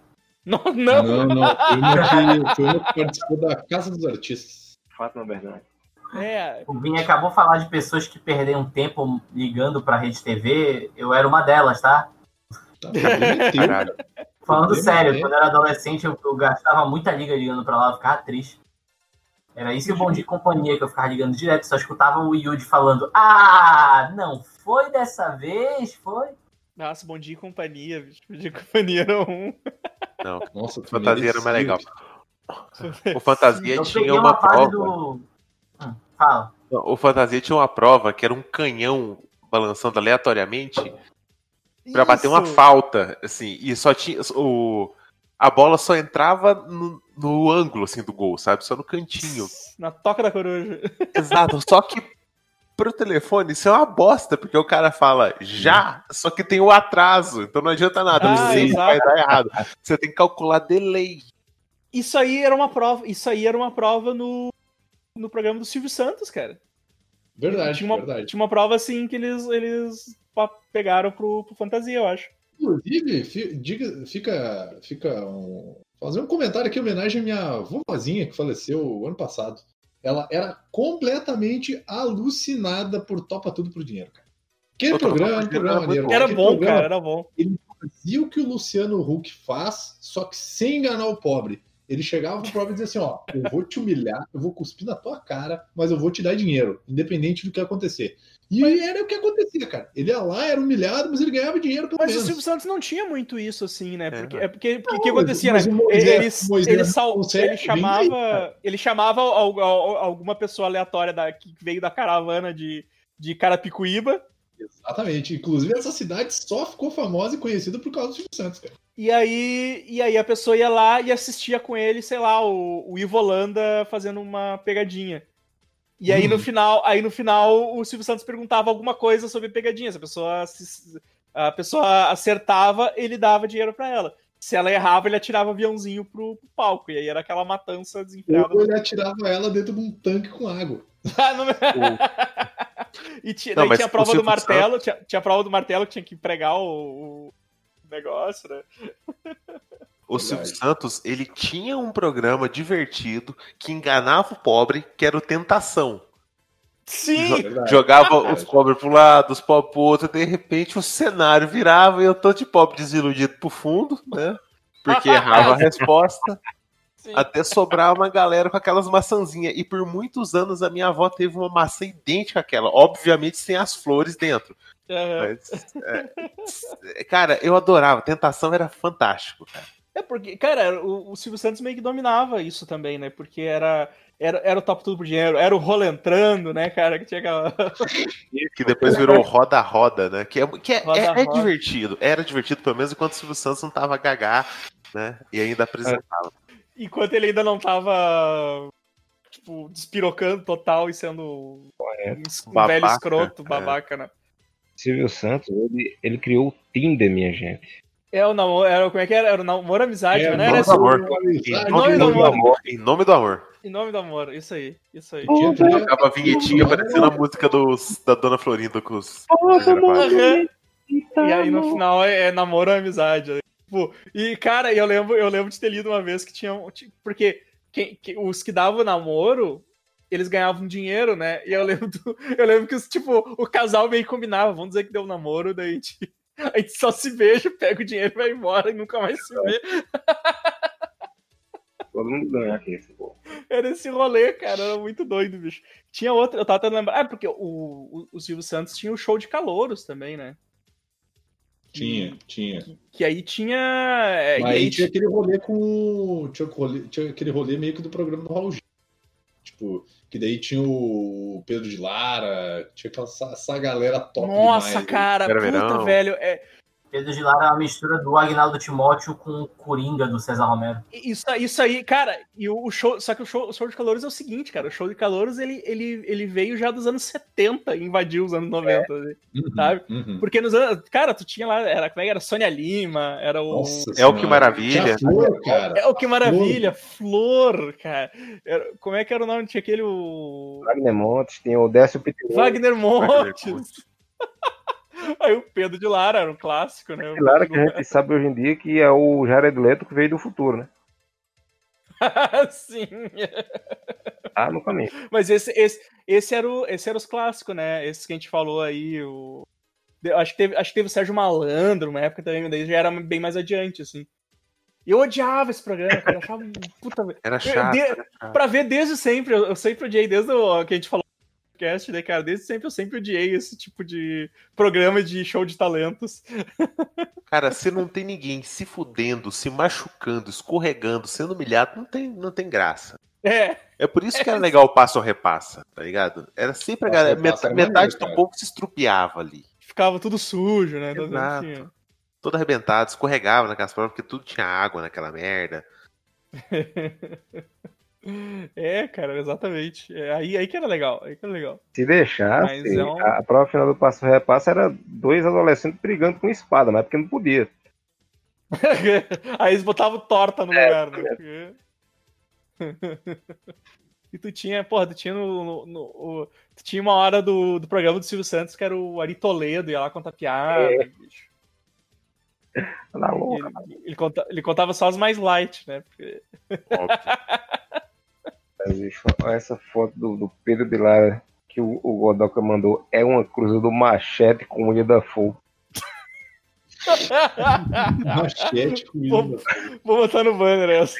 Não, não. Não, não. Foi uma que, foi uma que participou da Casa dos Artistas. Fátima Bernardes. É. O Vini acabou de falar de pessoas que perderam tempo ligando pra Rede TV. Eu era uma delas, tá? tá Falando sério, quando eu era adolescente, eu, eu, gastava muita liga ligando pra lá, eu ficava triste. Era isso e o Bom Dia e Companhia que eu ficava ligando direto, só escutava o Yuji falando: Ah, não foi dessa vez, foi? Nossa, Bom Dia e Companhia, bicho. Bom Dia e Companhia era um. Não, Nossa, Fantasia era mais legal. O Fantasia eu tinha uma, uma prova. Do... Hum, fala. O Fantasia tinha uma prova que era um canhão balançando aleatoriamente para bater uma falta, assim, e só tinha o a bola só entrava no, no ângulo assim do gol, sabe? Só no cantinho. Na toca da coruja. Exato, só que pro telefone isso é uma bosta, porque o cara fala já, só que tem o atraso, então não adianta nada, ah, vai dar errado. Você tem que calcular delay. Isso aí era uma prova, isso aí era uma prova no, no programa do Silvio Santos, cara. Verdade, tinha uma, verdade. Tinha uma prova assim que eles, eles pegaram pro, pro Fantasia, eu acho. Inclusive, diga, fica, fica um, fazer um comentário aqui em homenagem à minha vovozinha que faleceu ano passado. Ela era completamente alucinada por Topa Tudo pro Dinheiro, cara. Aquele programa, programa maneiro. Era bom, programa, cara, era bom. Ele fazia o que o Luciano Huck faz, só que sem enganar o pobre. Ele chegava pro pobre e dizia assim: Ó, eu vou te humilhar, eu vou cuspir na tua cara, mas eu vou te dar dinheiro, independente do que acontecer. E mas... era o que acontecia, cara. Ele ia lá, era humilhado, mas ele ganhava dinheiro pelo mas menos. Mas o Silvio Santos não tinha muito isso, assim, né? Porque, é, porque, porque o que acontecia, né? ele, ele, sal, ele chamava, ele chamava alguma pessoa aleatória da, que veio da caravana de, de Carapicuíba. Exatamente. Inclusive, essa cidade só ficou famosa e conhecida por causa do Silvio Santos, cara. E aí, e aí a pessoa ia lá e assistia com ele, sei lá, o, o Ivo Holanda fazendo uma pegadinha. E aí no uhum. final, aí no final o Silvio Santos perguntava alguma coisa sobre pegadinhas. A pessoa a pessoa acertava, ele dava dinheiro para ela. se ela errava, ele atirava o aviãozinho pro, pro palco. E aí era aquela matança desenfreada. Ou ele atirava ela dentro de um tanque com água. e tinha, não, daí tinha a prova do martelo, tinha, tinha, a prova do martelo que tinha que pregar o, o negócio, né? O Silvio Santos, ele tinha um programa divertido que enganava o pobre, que era o Tentação. Sim! Jogava os pobres pro lado, os pobres pro outro, de repente o cenário virava e eu tô de pobre desiludido pro fundo, né? Porque errava a resposta. Sim. Até sobrar uma galera com aquelas maçãzinhas. E por muitos anos a minha avó teve uma maçã idêntica àquela, obviamente sem as flores dentro. Uhum. Mas, é, cara, eu adorava. Tentação era fantástico, cara. É porque, cara, o, o Silvio Santos meio que dominava isso também, né? Porque era era, era o top tudo por dinheiro, era o rolo entrando, né, cara? Que tinha aquela. que depois virou roda-roda, né? Que, é, que é, roda, é, é divertido. Era divertido, pelo menos enquanto o Silvio Santos não tava gagá, né? E ainda apresentava. Enquanto ele ainda não tava. Tipo, despirocando total e sendo Correto. um babaca, velho escroto, é. babaca, é. né? Silvio Santos, ele, ele criou o Tinder, minha gente. É o namoro, era, como é que era? Era o namoro amizade, é, né? Era do amor. Em nome, do amor. Em nome do amor. Em nome do amor, isso aí, isso aí. Tocava a vinhetinha parecendo a música dos, da Dona Florinda com os. Uhum. E aí no final é, é namoro ou amizade. Né? Tipo, e, cara, eu lembro, eu lembro de ter lido uma vez que tinham. Tipo, porque quem, que, os que davam namoro, eles ganhavam dinheiro, né? E eu lembro, do, eu lembro que tipo, o casal meio combinava, vamos dizer que deu namoro, daí gente, a gente só se beija, pega o dinheiro e vai embora e nunca mais se vê. Todo mundo ganha aqui, esse povo. Era esse rolê, cara, era muito doido, bicho. Tinha outra, eu tava tentando lembrar. Ah, porque o, o, o Silvio Santos tinha o show de calouros também, né? Tinha, tinha. Que, que, aí tinha. É, Mas aí tinha aquele rolê com. Tinha, tinha aquele rolê meio que do programa do Raul Gil. Tipo, que daí tinha o Pedro de Lara, tinha essa, essa galera top Nossa, demais, cara, puta, verão. velho. É, Pedro de Lara é uma mistura do Agnaldo Timóteo com o Coringa do César Romero. Isso, isso aí, cara, e o show, só que o show, o show de calores é o seguinte, cara, o show de calores ele, ele, ele veio já dos anos 70 e invadiu os anos 90, é. Assim, uhum, sabe? Uhum. Porque nos anos, cara, tu tinha lá, era, como é que era? Sônia Lima, era o... Nossa, é o que maravilha. Flor, cara. É o que maravilha, Flor, Flor cara. Era, como é que era o nome? Tinha aquele... O... Wagner Montes, tem o Décio Pitbull. Wagner Montes. Wagner Montes. Aí o Pedro de Lara era um clássico, né? De Lara que a gente sabe hoje em dia que é o Jared Leto que veio do futuro, né? Sim. Ah, no caminho. Mas esse, esse, esse, era o, esse era os clássicos, né? Esse que a gente falou aí, o... Acho que, teve, acho que teve o Sérgio Malandro, uma época também, daí já era bem mais adiante, assim. Eu odiava esse programa, cara. Eu achava. Puta, era chato, eu, de, Pra ver desde sempre, eu, eu sempre odiei, desde o que a gente falou podcast, né, cara? Desde sempre eu sempre odiei esse tipo de programa de show de talentos. Cara, se não tem ninguém se fudendo, se machucando, escorregando, sendo humilhado, não tem, não tem graça. É. É por isso que era legal o passo ou repassa, tá ligado? Era sempre a galera. Metade, metade do povo se estrupiava ali. Ficava tudo sujo, né? Exato. Todo arrebentado, escorregava naquelas provas, porque tudo tinha água naquela merda. É, cara, exatamente. É, aí, aí que era legal, aí que era legal. Se deixasse, é um... a prova final do passo repassa era dois adolescentes brigando com espada, mas porque não podia. aí eles botavam torta no é, lugar, né? e tu tinha, porra, tu tinha no, no, no, tu tinha uma hora do, do programa do Silvio Santos que era o Ari Toledo, ia lá contar piada, é. bicho. Louca, ele, ele, conta, ele, contava só as mais light, né? Porque... Essa foto do, do Pedro de Lara que o, o Godoka mandou é uma cruza do machete com unha da fogo. machete com unha vou, vou botar no banner essa.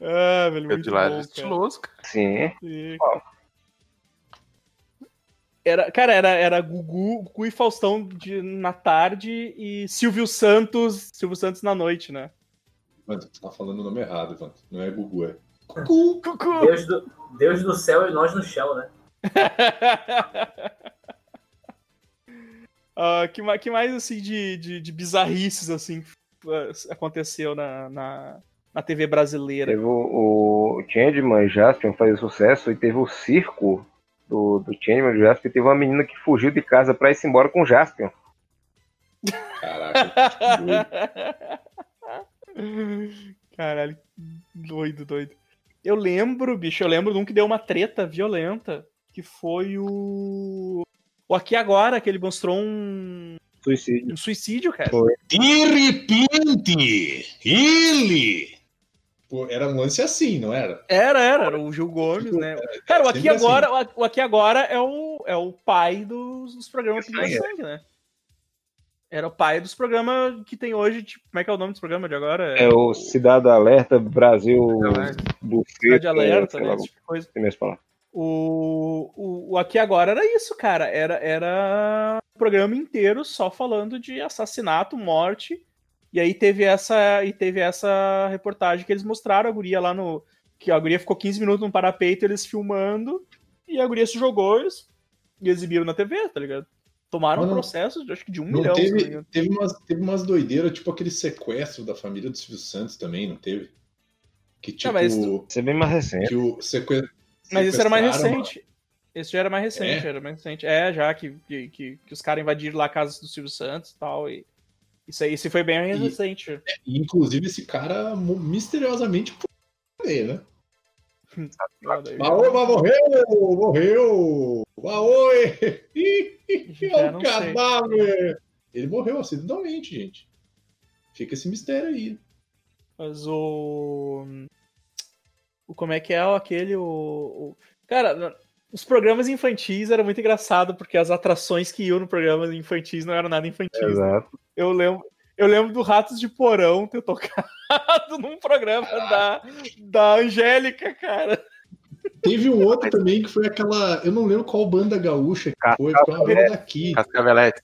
ah, velho, Pedro de Lara é estiloso, cara. Sim. Sim. Era, cara, era, era Gugu, Gugu e Faustão de, na tarde e Silvio Santos, Silvio Santos na noite, né? Mano, você tá falando o nome errado, Ivan. Não é Gugu, é. Cucu! Cucu! Deus do, Deus do céu e nós no chão, né? uh, que, que mais, assim, de, de, de bizarrices, assim, aconteceu na, na, na TV brasileira? Teve o, o Changeman Jaspion fazer sucesso e teve o circo do, do Changeman Jaspion. Teve uma menina que fugiu de casa pra ir embora com o Jaspion. Caraca. Caralho, doido, doido. Eu lembro, bicho, eu lembro de um que deu uma treta violenta, que foi o. O Aqui Agora, que ele mostrou um. Suicídio. Um suicídio, cara. Foi. De repente, ele. Pô, era um lance assim, não era? Era, era, era o Gil Gomes, tipo, né? Cara, o Aqui Agora, assim. o Aqui Agora é o, é o pai dos, dos programas que é. sangue, né? Era o pai dos programas que tem hoje, tipo, como é que é o nome dos programas de agora? É, é o Cidade Alerta Brasil Cidade Alerta, né? Esse tipo de coisa. O, o, o Aqui Agora era isso, cara. Era, era um programa inteiro só falando de assassinato, morte. E aí teve essa e teve essa reportagem que eles mostraram a guria lá no. Que a guria ficou 15 minutos no parapeito, eles filmando, e a guria se jogou eles, e exibiram na TV, tá ligado? Tomaram um processo, acho que de um não milhão. Teve, teve, umas, teve umas doideiras, tipo aquele sequestro da família do Silvio Santos também, não teve? Que tipo. Não, isso é bem mais recente. Que o seque... Mas isso era mais recente. Esse já era mais recente, é? era mais recente. É, já que, que, que, que os caras invadiram lá a casa do Silvio Santos e tal. E isso aí isso foi bem recente. É, inclusive, esse cara misteriosamente né? Maoba morreu! Morreu! Maoi! É um cadáver! Ele morreu acidentalmente, gente. Fica esse mistério aí. Mas o. o como é que é aquele. O, o... Cara, os programas infantis eram muito engraçado porque as atrações que iam no programa infantis não eram nada infantis. Exato. Eu lembro, eu lembro do Ratos de Porão ter tocado num programa da, da Angélica, cara. Teve um outro também que foi aquela. Eu não lembro qual banda gaúcha que foi, foi uma banda daqui. Cascavelete.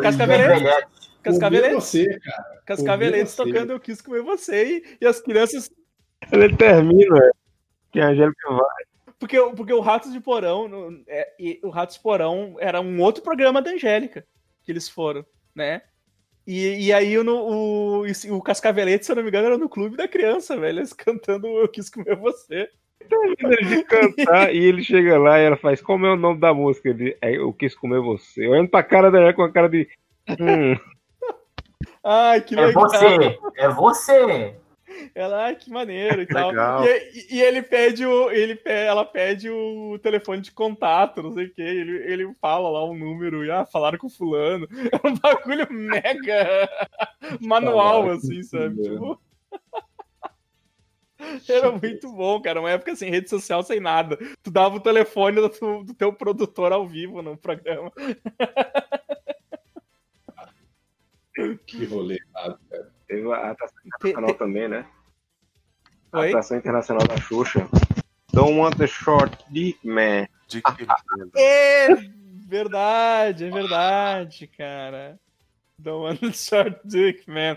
Cascavelete. Cascavelete. você, cara. Cascavelete tocando Eu Quis Comer Você e, e as crianças. Ele termina, que a Angélica vai. Porque, porque o Ratos de Porão, no, é, o Ratos de Porão era um outro programa da Angélica que eles foram, né? E, e aí o, o, o Cascavelete, se eu não me engano, era no clube da criança, velho. Eles cantando Eu Quis Comer Você. Termina de cantar e ele chega lá e ela faz, como é o nome da música? Ele, é, eu quis comer você. Olhando pra cara dela com a cara de. Hum. Ai, que é legal. É você, é você. Ela, ah, que maneiro e tal. E, e, ele pede o. Ele, ela pede o telefone de contato, não sei o que. Ele, ele fala lá um número e ah, falaram com fulano. É um bagulho mega manual, assim, sabe? Tipo... Era muito bom, cara. Uma época sem rede social, sem nada. Tu dava o telefone do, do teu produtor ao vivo no programa. Que rolê, cara. Teve a atração internacional também, né? A Oi? atração internacional da Xuxa. Don't want a short dick man. Dick é verdade, é verdade, cara. Don't want a short dick man.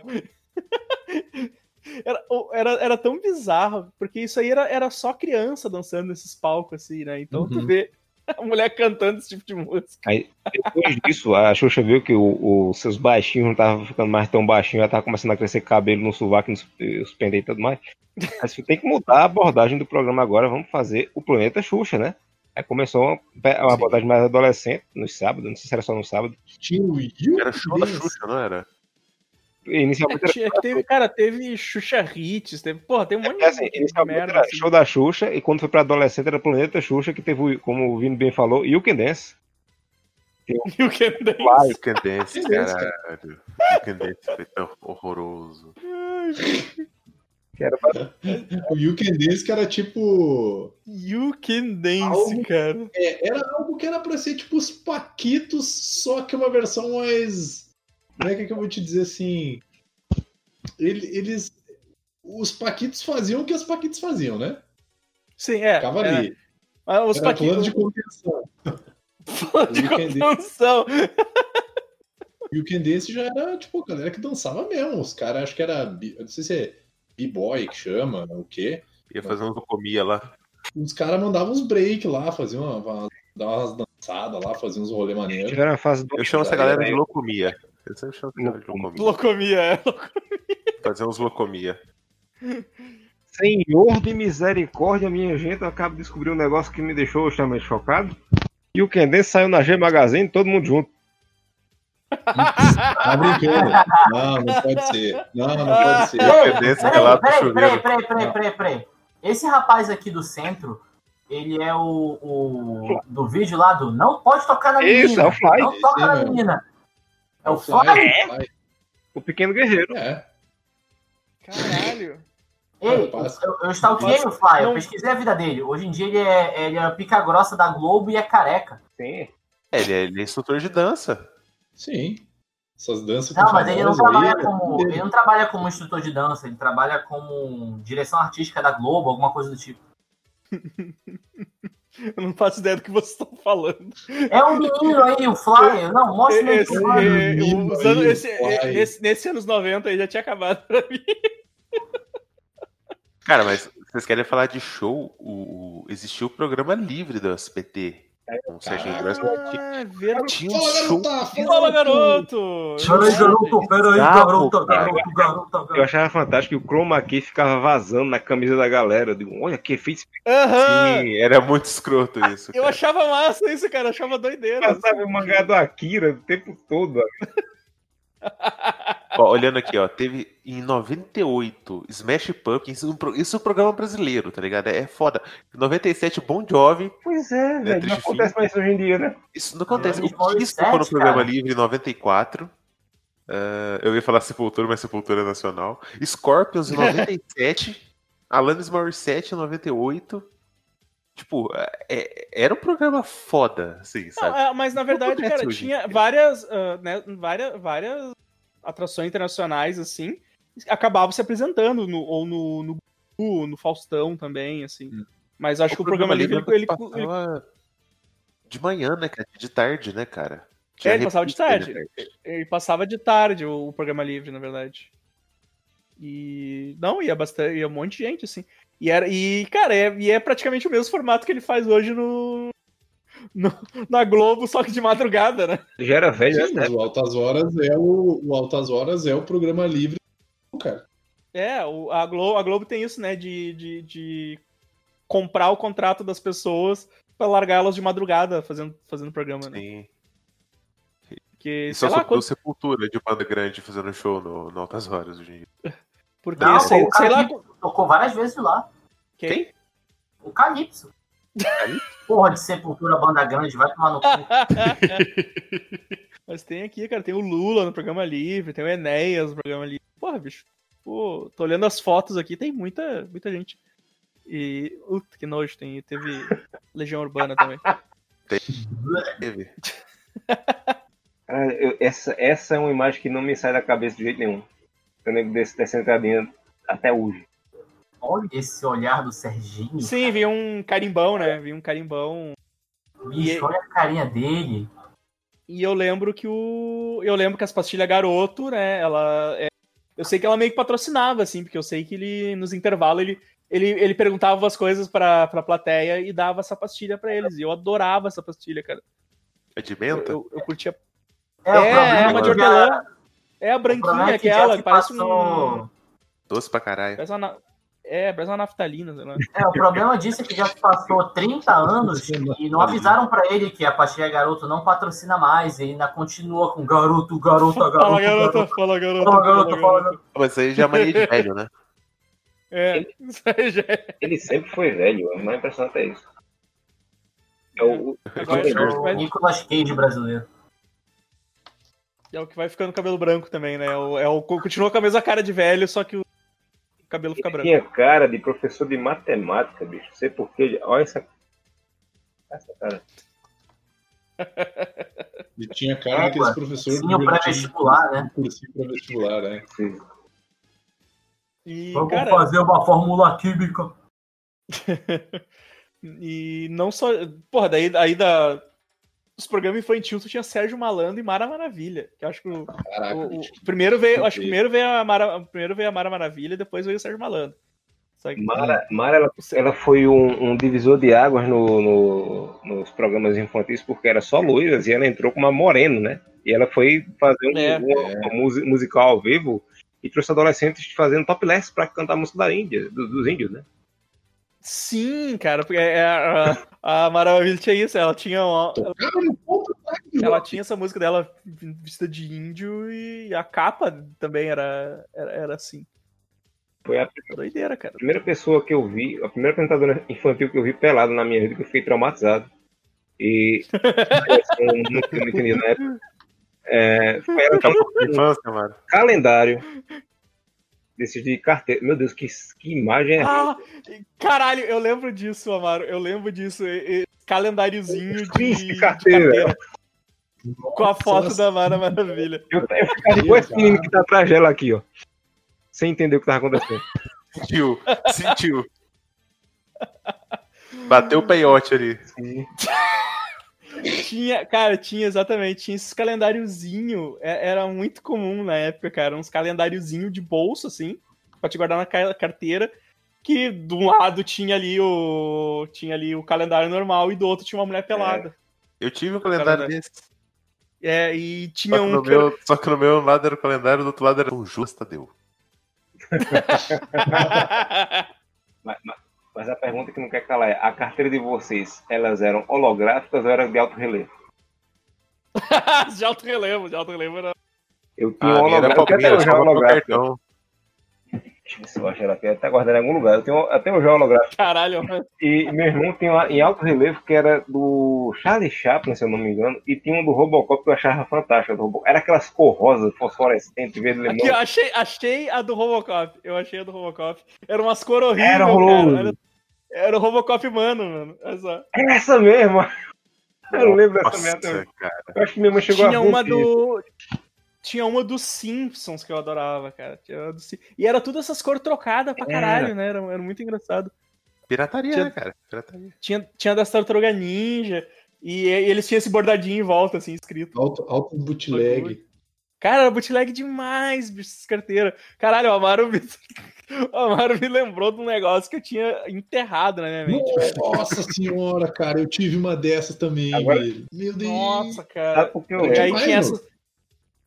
Era, era, era tão bizarro, porque isso aí era, era só criança dançando nesses palcos, assim, né? Então uhum. tu vê a mulher cantando esse tipo de música. Aí, depois disso, a Xuxa viu que os seus baixinhos não estavam ficando mais tão baixinhos, ela tava começando a crescer cabelo no sovaco, nos, nos pendentes e tudo mais. Mas tem que mudar a abordagem do programa agora, vamos fazer o Planeta Xuxa, né? Aí começou uma, uma abordagem mais adolescente, no sábado, não sei se era só no sábado. Era show da Xuxa, não era? Inicialmente é, era... teve, cara, teve Xuxa Hits, teve, porra, tem um monte é, assim, de merda. Era assim. show da Xuxa, e quando foi pra adolescente era Planeta Xuxa, que teve, como o Vini bem falou, You Can Dance. You Can Dance. You Can Dance, caralho. You Can Dance foi tão horroroso. Que era o You Can Dance que era tipo. You Can Dance, algo, cara. É, era algo que era pra ser tipo os Paquitos, só que uma versão mais como é que, é que eu vou te dizer assim? Eles. Os Paquitos faziam o que os Paquitos faziam, né? Sim, é. Ficava é. ali. Mas os Era Paquitos... plano de contenção. Plano de contenção. E o Ken Dance já era, tipo, a galera que dançava mesmo. Os caras, acho que era. Não sei se é B-boy que chama, o quê? Ia fazer uns comia lá. Os caras mandavam uns break lá, faziam uma, uma, umas dançadas lá, faziam uns rolê maneiros. Eu chamo essa galera de locomia. Eu sempre chamo de locomia. Locomia, é. Fazer uns locomia. Senhor de misericórdia, minha gente, eu acabo de descobrir um negócio que me deixou extremamente chocado. E o Kendence saiu na G Magazine, todo mundo junto. Tá brincando. Não, não pode ser. Não, não pode ser. Peraí, peraí, peraí, peraí, peraí, peraí, peraí. Esse rapaz aqui do centro, ele é o, o do vídeo lá do Não Pode Tocar na Menina. Isso, é o Fly. Não toca na menina. É o Fly? É. O Pequeno Guerreiro. É. Caralho. Ei, eu, eu stalkeei o Fly, eu pesquisei a vida dele. Hoje em dia ele é, ele é pica grossa da Globo e é careca. Sim. É, ele é, ele é instrutor de dança. Sim. Essas danças Não, mas ele não, trabalha aí, como, ele não trabalha como instrutor de dança, ele trabalha como direção artística da Globo, alguma coisa do tipo. Eu não faço ideia do que vocês estão falando. É um menino aí, o Flyer. Não, mostra esse, esse, esse, esse, Nesse anos 90 aí já tinha acabado pra mim. Cara, mas vocês querem falar de show? O, existiu o programa livre do SBT. Com o Serginho Grosso. Ah, tinha um show. Fala, garoto! Peraí, garoto, peraí, garoto, garoto, garoto. Eu achava fantástico que o chroma key ficava vazando na camisa da galera. Eu digo, olha que efeito. Uhum. Sim, era muito escroto isso. Eu achava massa isso, cara. Eu achava doideira. Passava o mangá do Akira o tempo todo. ó, olhando aqui, ó, teve em 98 Smash Pumpkins, isso é um programa brasileiro, tá ligado? É foda. Em 97 Bon Jovi. Pois é, né, velho, não acontece mais hoje em dia, né? Isso não acontece. O Kiss foi no programa livre em 94. Uh, eh, eu ia falar Sepultura, mas Sepultura é nacional. Scorpions em 97. Alanis Morissette em 98. Tipo, é, é, era um programa foda, assim, sabe? Não, é, mas na verdade, cara, tinha várias, uh, né, várias, várias atrações internacionais, assim, acabavam se apresentando, no, ou no, no, no Faustão também, assim. Hum. Mas acho o que o programa, livre, ele, ele, ele, De manhã, né, cara? De tarde, né, cara? é, ele passava de tarde. Né, ele passava de tarde o, o programa livre, na verdade. E. Não, ia bastante. Ia um monte de gente, assim. E, era, e cara, é, e é praticamente o mesmo formato que ele faz hoje no, no, na Globo, só que de madrugada, né? Já era velho, né? O Altas Horas é o, o Altas Horas é o programa livre, cara. É, o, a, Globo, a Globo tem isso, né? De, de, de comprar o contrato das pessoas para largar elas de madrugada fazendo, fazendo programa, né? Sim. Que, Isso lá, quando... Sepultura de banda grande fazendo show no, no Altas Horas hoje em dia. Porque, Não, sei, o sei lá. Tocou várias vezes lá. Quem? O Calypso. Porra de Sepultura, banda grande, vai tomar no cu. Mas tem aqui, cara, tem o Lula no programa livre, tem o Enéas no programa livre. Porra, bicho. Pô, tô olhando as fotos aqui, tem muita, muita gente. E. Uh, que nojo, tem. Teve Legião Urbana também. Teve. Ah, eu, essa, essa é uma imagem que não me sai da cabeça de jeito nenhum o nego desse descentradinho até hoje. Olha esse olhar do Serginho. Sim, cara. vi um carimbão, né? Vi um carimbão. Bicho, e... olha a carinha dele. E eu lembro que o. Eu lembro que as pastilhas garoto, né? Ela. É... Eu sei que ela meio que patrocinava, assim, porque eu sei que ele, nos intervalos, ele, ele, ele perguntava as coisas pra, pra plateia e dava essa pastilha pra eles. E eu adorava essa pastilha, cara. É de menta? Eu, eu, eu curtia. É, é, é uma de hortelã. É a branquinha, é aquela, que parece passou... um. Doce pra caralho. Parece uma, é, parece uma naftalina, sei lá. É, o problema disso é que já se passou 30 anos e não avisaram pra ele que a pastilha garoto não patrocina mais e ainda continua com garoto, garoto, garoto. Fala garoto, garoto, fala garoto. Fala garoto, fala garoto. Mas isso aí já é mania de velho, né? É, ele, isso aí já é. Ele sempre foi velho, é mais impressionante é isso. É o, é o Nicolas Cage brasileiro. É o que vai ficando cabelo branco também, né? É o, é o, continua com a mesma cara de velho, só que o cabelo fica branco. Tinha cara de professor de matemática, bicho. Sei porquê. Olha essa. Essa cara. E tinha cara é, daqueles professores. Sim, pré-vestibular, né? Cursinho pré-vestibular, né? Sim. E, Vamos cara... fazer uma fórmula química. e não só. Porra, daí, aí da, os programas infantis tu tinha Sérgio Malandro e Mara Maravilha. Que eu acho que o, Caraca, o, o primeiro veio, acho que primeiro veio a Mara, primeiro veio a Mara Maravilha, depois veio o Sérgio Malandro. Que... Mara, Mara ela, ela foi um, um, divisor de águas no, no, nos programas infantis porque era só loiras e ela entrou com uma morena, né? E ela foi fazer um, é, musical ao vivo e trouxe adolescentes fazendo topless para cantar a música da Índia, do, dos índios, né? Sim, cara, porque é, a, a Maravilha tinha isso, ela tinha uma, ela, ela, tinha essa música dela vista de índio e a capa também era, era, era assim. Foi a Doideira, cara. A primeira pessoa que eu vi, a primeira apresentadora infantil que eu vi pelado na minha vida, que eu fiquei traumatizado. E não, não entendi na época. É, foi ela que infância, mano. Calendário. Desses de carteira. Meu Deus, que, que imagem é ah, Caralho, eu lembro disso, Amaro. Eu lembro disso. E, e, calendáriozinho de, de carteira. De carteira. Com a foto Nossa. da Mara Maravilha. Eu, eu ficava igual esse menino que tá atrás dela aqui, ó. Sem entender o que tava acontecendo. Sentiu, sentiu. Bateu o peiote ali. Sim. Tinha, cara, tinha exatamente, tinha esses calendáriozinho, é, era muito comum na época, cara, uns calendáriozinho de bolso, assim, pra te guardar na carteira, que de um lado tinha ali o tinha ali o calendário normal e do outro tinha uma mulher pelada. É. Eu tive um calendário, calendário. desse. É, e tinha só um. Que meu, Só que no meu lado era o calendário, do outro lado era o Justa Deu. mas, mas, mas a pergunta que não quer calar é: a carteira de vocês, elas eram holográficas ou eram de alto relevo? de alto relevo, de alto relevo era. Eu tinha ah, um holográfico, até hoje é holográfico. Deixa eu ver se eu acho ela aqui, até guardar em algum lugar. Eu tenho até o holográfico. Caralho, mano. E meu irmão tinha uma em alto relevo que era do Charlie Chaplin, se eu não me engano, e tinha um do Robocop que eu achava fantástico. Era aquelas cor rosas, fosforescentes, verde limão. Aqui, eu achei, achei a do Robocop. Eu achei a do Robocop. Era umas cor horríveis. Era horroroso. Era, era o Robocop mano, mano. Essa. É essa mesmo. Eu não lembro dessa merda. Eu acho que minha mãe chegou Tinha a uma do. Tinha uma dos Simpsons que eu adorava, cara. Do... E era tudo essas cores trocadas pra caralho, né? Era, era, muito engraçado. Pirataria, tinha, né, cara? Pirataria. Tinha, tinha das Tartaruga Ninja. E, e, eles tinham esse bordadinho em volta, assim, escrito. Alto, alto bootleg. Cara, era bootleg demais, bicho, essas carteiras. Caralho, o Amaro me... o Amaro me lembrou de um negócio que eu tinha enterrado na minha mente. Nossa senhora, cara, eu tive uma dessas também, Agora... velho. Meu Deus. Nossa, cara. E aí tinha essas,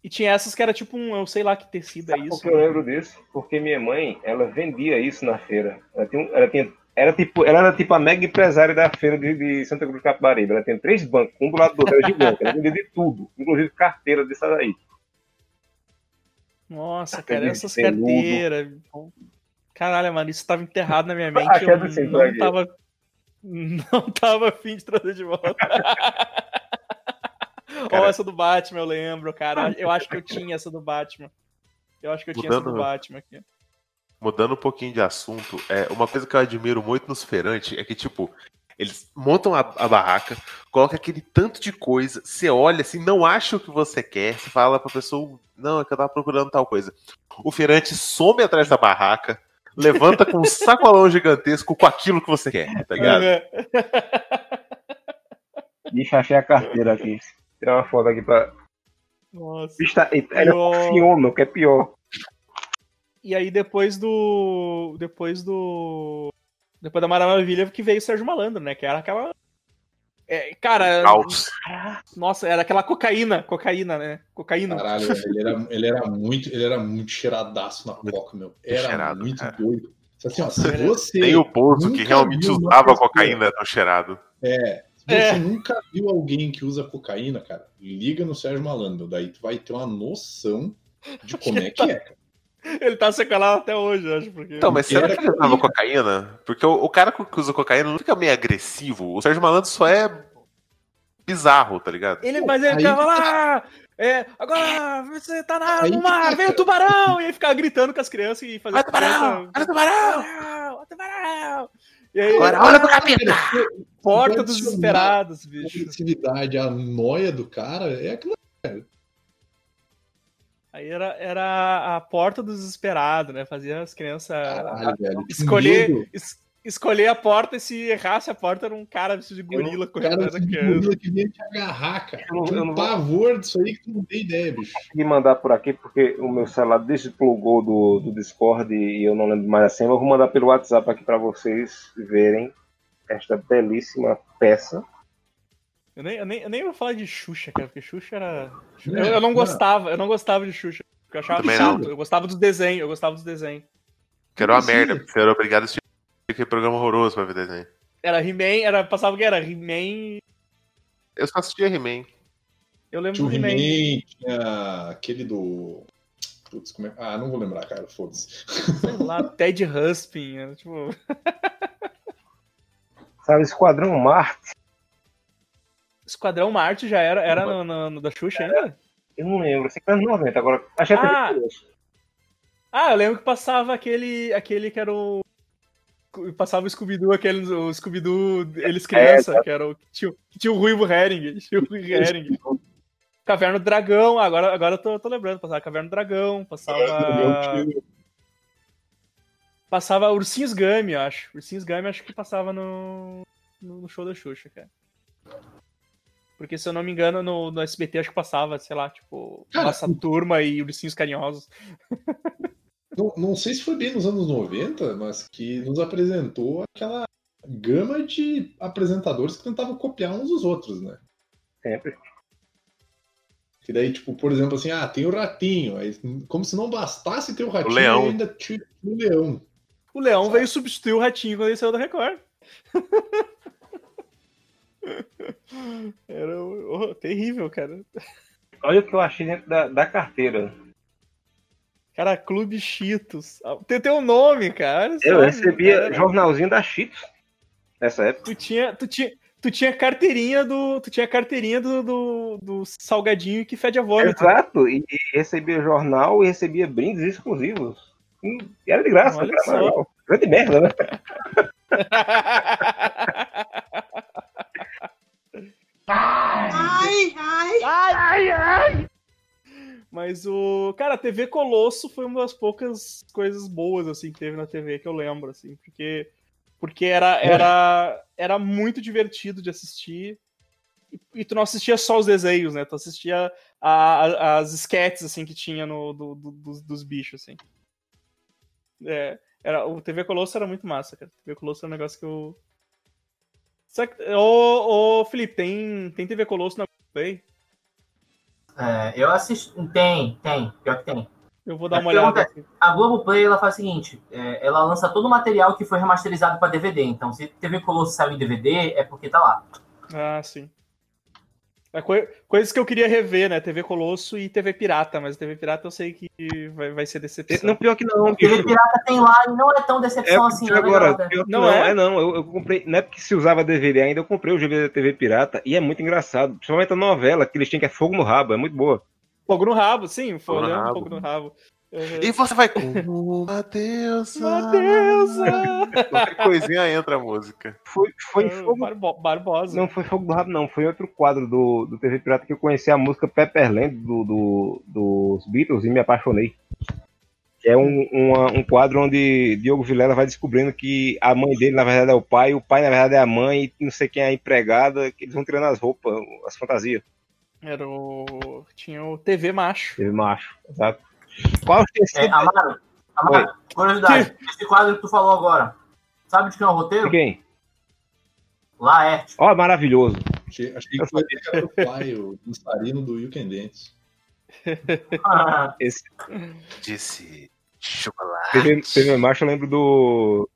e tinha essas que era tipo um, eu sei lá que tecido é isso. Porque eu lembro disso, porque minha mãe, ela vendia isso na feira. Ela tinha, ela tinha era tipo, ela era tipo a mega empresária da feira de, de Santa Cruz de Capibaribe. Ela tinha três bancos, um do lado do outro, era gigante. Ela vendia de tudo, inclusive carteira dessa daí. Nossa, cara, essas carteiras. Caralho, mano, isso tava enterrado na minha mente. Eu não tava, não tava afim de trazer de volta. Cara, oh, essa do Batman, eu lembro, cara. Eu acho que eu tinha essa do Batman. Eu acho que eu mudando, tinha essa do Batman aqui. Mudando um pouquinho de assunto, é, uma coisa que eu admiro muito nos feirantes é que, tipo, eles montam a, a, barraca, colocam aquele tanto de coisa, você olha assim, não acha o que você quer, você fala pra pessoa, não, é que eu tava procurando tal coisa. O feirante some atrás da barraca, levanta com um sacolão gigantesco com aquilo que você quer, tá ligado? Deixa achei a carteira aqui tirar uma foto aqui pra. Nossa. Está, era o que é pior. E aí depois do. Depois do. Depois da Maravilha que veio o Sérgio Malandro, né? Que era aquela. É, cara. Caos. Nossa, era aquela cocaína, cocaína, né? Cocaína. Caralho, ele era, ele era muito, ele era muito cheiradaço na coca, meu. Era cheirado, muito cara. doido. Assim, ó, se você Tem o poço que realmente usava cocaína no cheirado. É, se é. você nunca viu alguém que usa cocaína, cara, liga no Sérgio Malandro. Daí tu vai ter uma noção de como é que tá... é, cara. Ele tá sequelado até hoje, acho. Porque... Então, mas será que ele usava cocaína? Porque o, o, cara que usa cocaína não fica meio agressivo. O Sérgio Malandro só é bizarro, tá ligado? Ele, mas ele ficava lá, é, agora você tá na, no mar, vem o tubarão! E aí ficava gritando com as crianças e fazendo. Olha o tubarão! Olha o tubarão! Olha o tubarão! E aí, agora, olha pro capeta! Porta dos desesperados, bicho. A agressividade, a noia do cara é aquilo. Aí era, era a porta dos desesperados, né? Fazia as crianças Caralho, escolher, es, escolher a porta e se errasse a porta era um cara vestido de gorila correndo atrás da criança. que vinha te agarrar, cara. Eu, eu um pavor disso aí que tu não tem ideia, bicho. Vou mandar por aqui porque o meu celular desplugou do, do Discord e eu não lembro mais assim. Eu vou mandar pelo WhatsApp aqui para vocês verem esta belíssima peça. Eu nem, eu, nem, eu nem vou falar de Xuxa, cara, porque Xuxa era. Eu, eu não gostava, eu não gostava de Xuxa. Porque eu achava chato. Eu gostava dos desenhos, eu gostava dos desenhos. Que era uma merda, porque você era obrigado a assistir Que programa horroroso pra ver desenho. Era He-Man, era, passava o que era? He-Man. Eu só assistia He-Man. Eu lembro do He-Man. He tinha aquele do. Putz, como é... Ah, não vou lembrar, cara, foda-se. Sei lá, Ted Huspin, era, tipo. Sabe, Esquadrão Marte. Esquadrão Marte já era, era no, no, no da Xuxa ainda? Eu não lembro, sei que nos 90, agora. Achei ah, ah, eu lembro que passava aquele, aquele que era o. Passava o Scooby-Doo, aquele, o Scooby-Doo, eles criança, é, que era o. Que tinha, que tinha o Ruivo Herring. Tinha o Ruivo Herring. Caverna do Dragão, agora, agora eu tô, tô lembrando, passava Caverna do Dragão, passava. Passava Ursinhos Gummy, eu acho. Ursinhos Gummy acho que passava no, no show da Xuxa, cara. Porque, se eu não me engano, no, no SBT acho que passava, sei lá, tipo, Nossa Turma e Ursinhos Carinhosos. Não, não sei se foi bem nos anos 90, mas que nos apresentou aquela gama de apresentadores que tentavam copiar uns dos outros, né? Sempre. Que daí, tipo, por exemplo, assim, ah, tem o ratinho. Aí, como se não bastasse ter o ratinho, o leão. ainda tinha o leão. O leão Sabe? veio substituir o ratinho quando ele saiu da Record. Era oh, terrível, cara. Olha o que eu achei dentro da, da carteira. Cara, Clube Cheetos. Tem teu nome, cara. Eu recebia cara. jornalzinho da Cheetos nessa época. Tu tinha, tu tinha, tu tinha carteirinha do, tu tinha carteirinha do, do, do salgadinho que fede a vômito. Exato, e, e, recebia jornal e recebia brindes exclusivos. E era de graça, Olha cara. Grande merda, né? Ai, ai, ai, ai, ai. Mas o. Cara, a TV Colosso foi uma das poucas coisas boas, assim, que teve na TV que eu lembro, assim, porque. Porque era, era, era muito divertido de assistir. E, e tu não assistia só os desenhos, né? Tu assistia a, a, as sketches, assim, que tinha no, do, do, dos, dos bichos, assim. É, era, o TV Colosso era muito massa, cara. O TV Colosso é um negócio que eu, Ô, ô, Felipe, tem, tem TV Colosso na Play? É, eu assisto. Tem, tem. Pior que tem. Eu vou dar uma olhada. Aqui. A Globoplay ela faz o seguinte: é, ela lança todo o material que foi remasterizado para DVD. Então, se TV Colosso saiu em DVD, é porque tá lá. Ah, sim. É co coisas que eu queria rever, né? TV Colosso e TV Pirata, mas TV Pirata eu sei que vai, vai ser decepção. Não, pior que não. TV Pirata tem lá e não é tão decepção é, assim. É agora, né? não, não, é? é não. Eu, eu, comprei, não é porque se usava DVD ainda, eu comprei o DVD da TV Pirata e é muito engraçado. Principalmente a novela que eles tinham que é Fogo no Rabo, é muito boa. Fogo no Rabo, sim, fogo, no, rabo. fogo no rabo. Uhum. E você vai com uma deusa. Uma deusa. Qualquer coisinha entra a música. Foi, foi é, Fogo Barbo Barbosa. Não foi Fogo do Rabo, não. Foi outro quadro do, do TV Pirata que eu conheci a música Pepperland do, do, dos Beatles e me apaixonei. É um, uma, um quadro onde Diogo Vilela vai descobrindo que a mãe dele, na verdade, é o pai, o pai, na verdade, é a mãe, e não sei quem é a empregada, que eles vão tirando as roupas, as fantasias. Era o. Tinha o TV Macho. TV Macho, exato. Qual é, Amaro, Amaro curiosidade, esse quadro que tu falou agora, sabe de quem é o roteiro? De quem? Laerte. Ó, oh, maravilhoso. Achei, achei que foi o pai, o dançarino do You Can Dance. Esse... Disse chocolate. TV, TV Marcha, eu lembro do...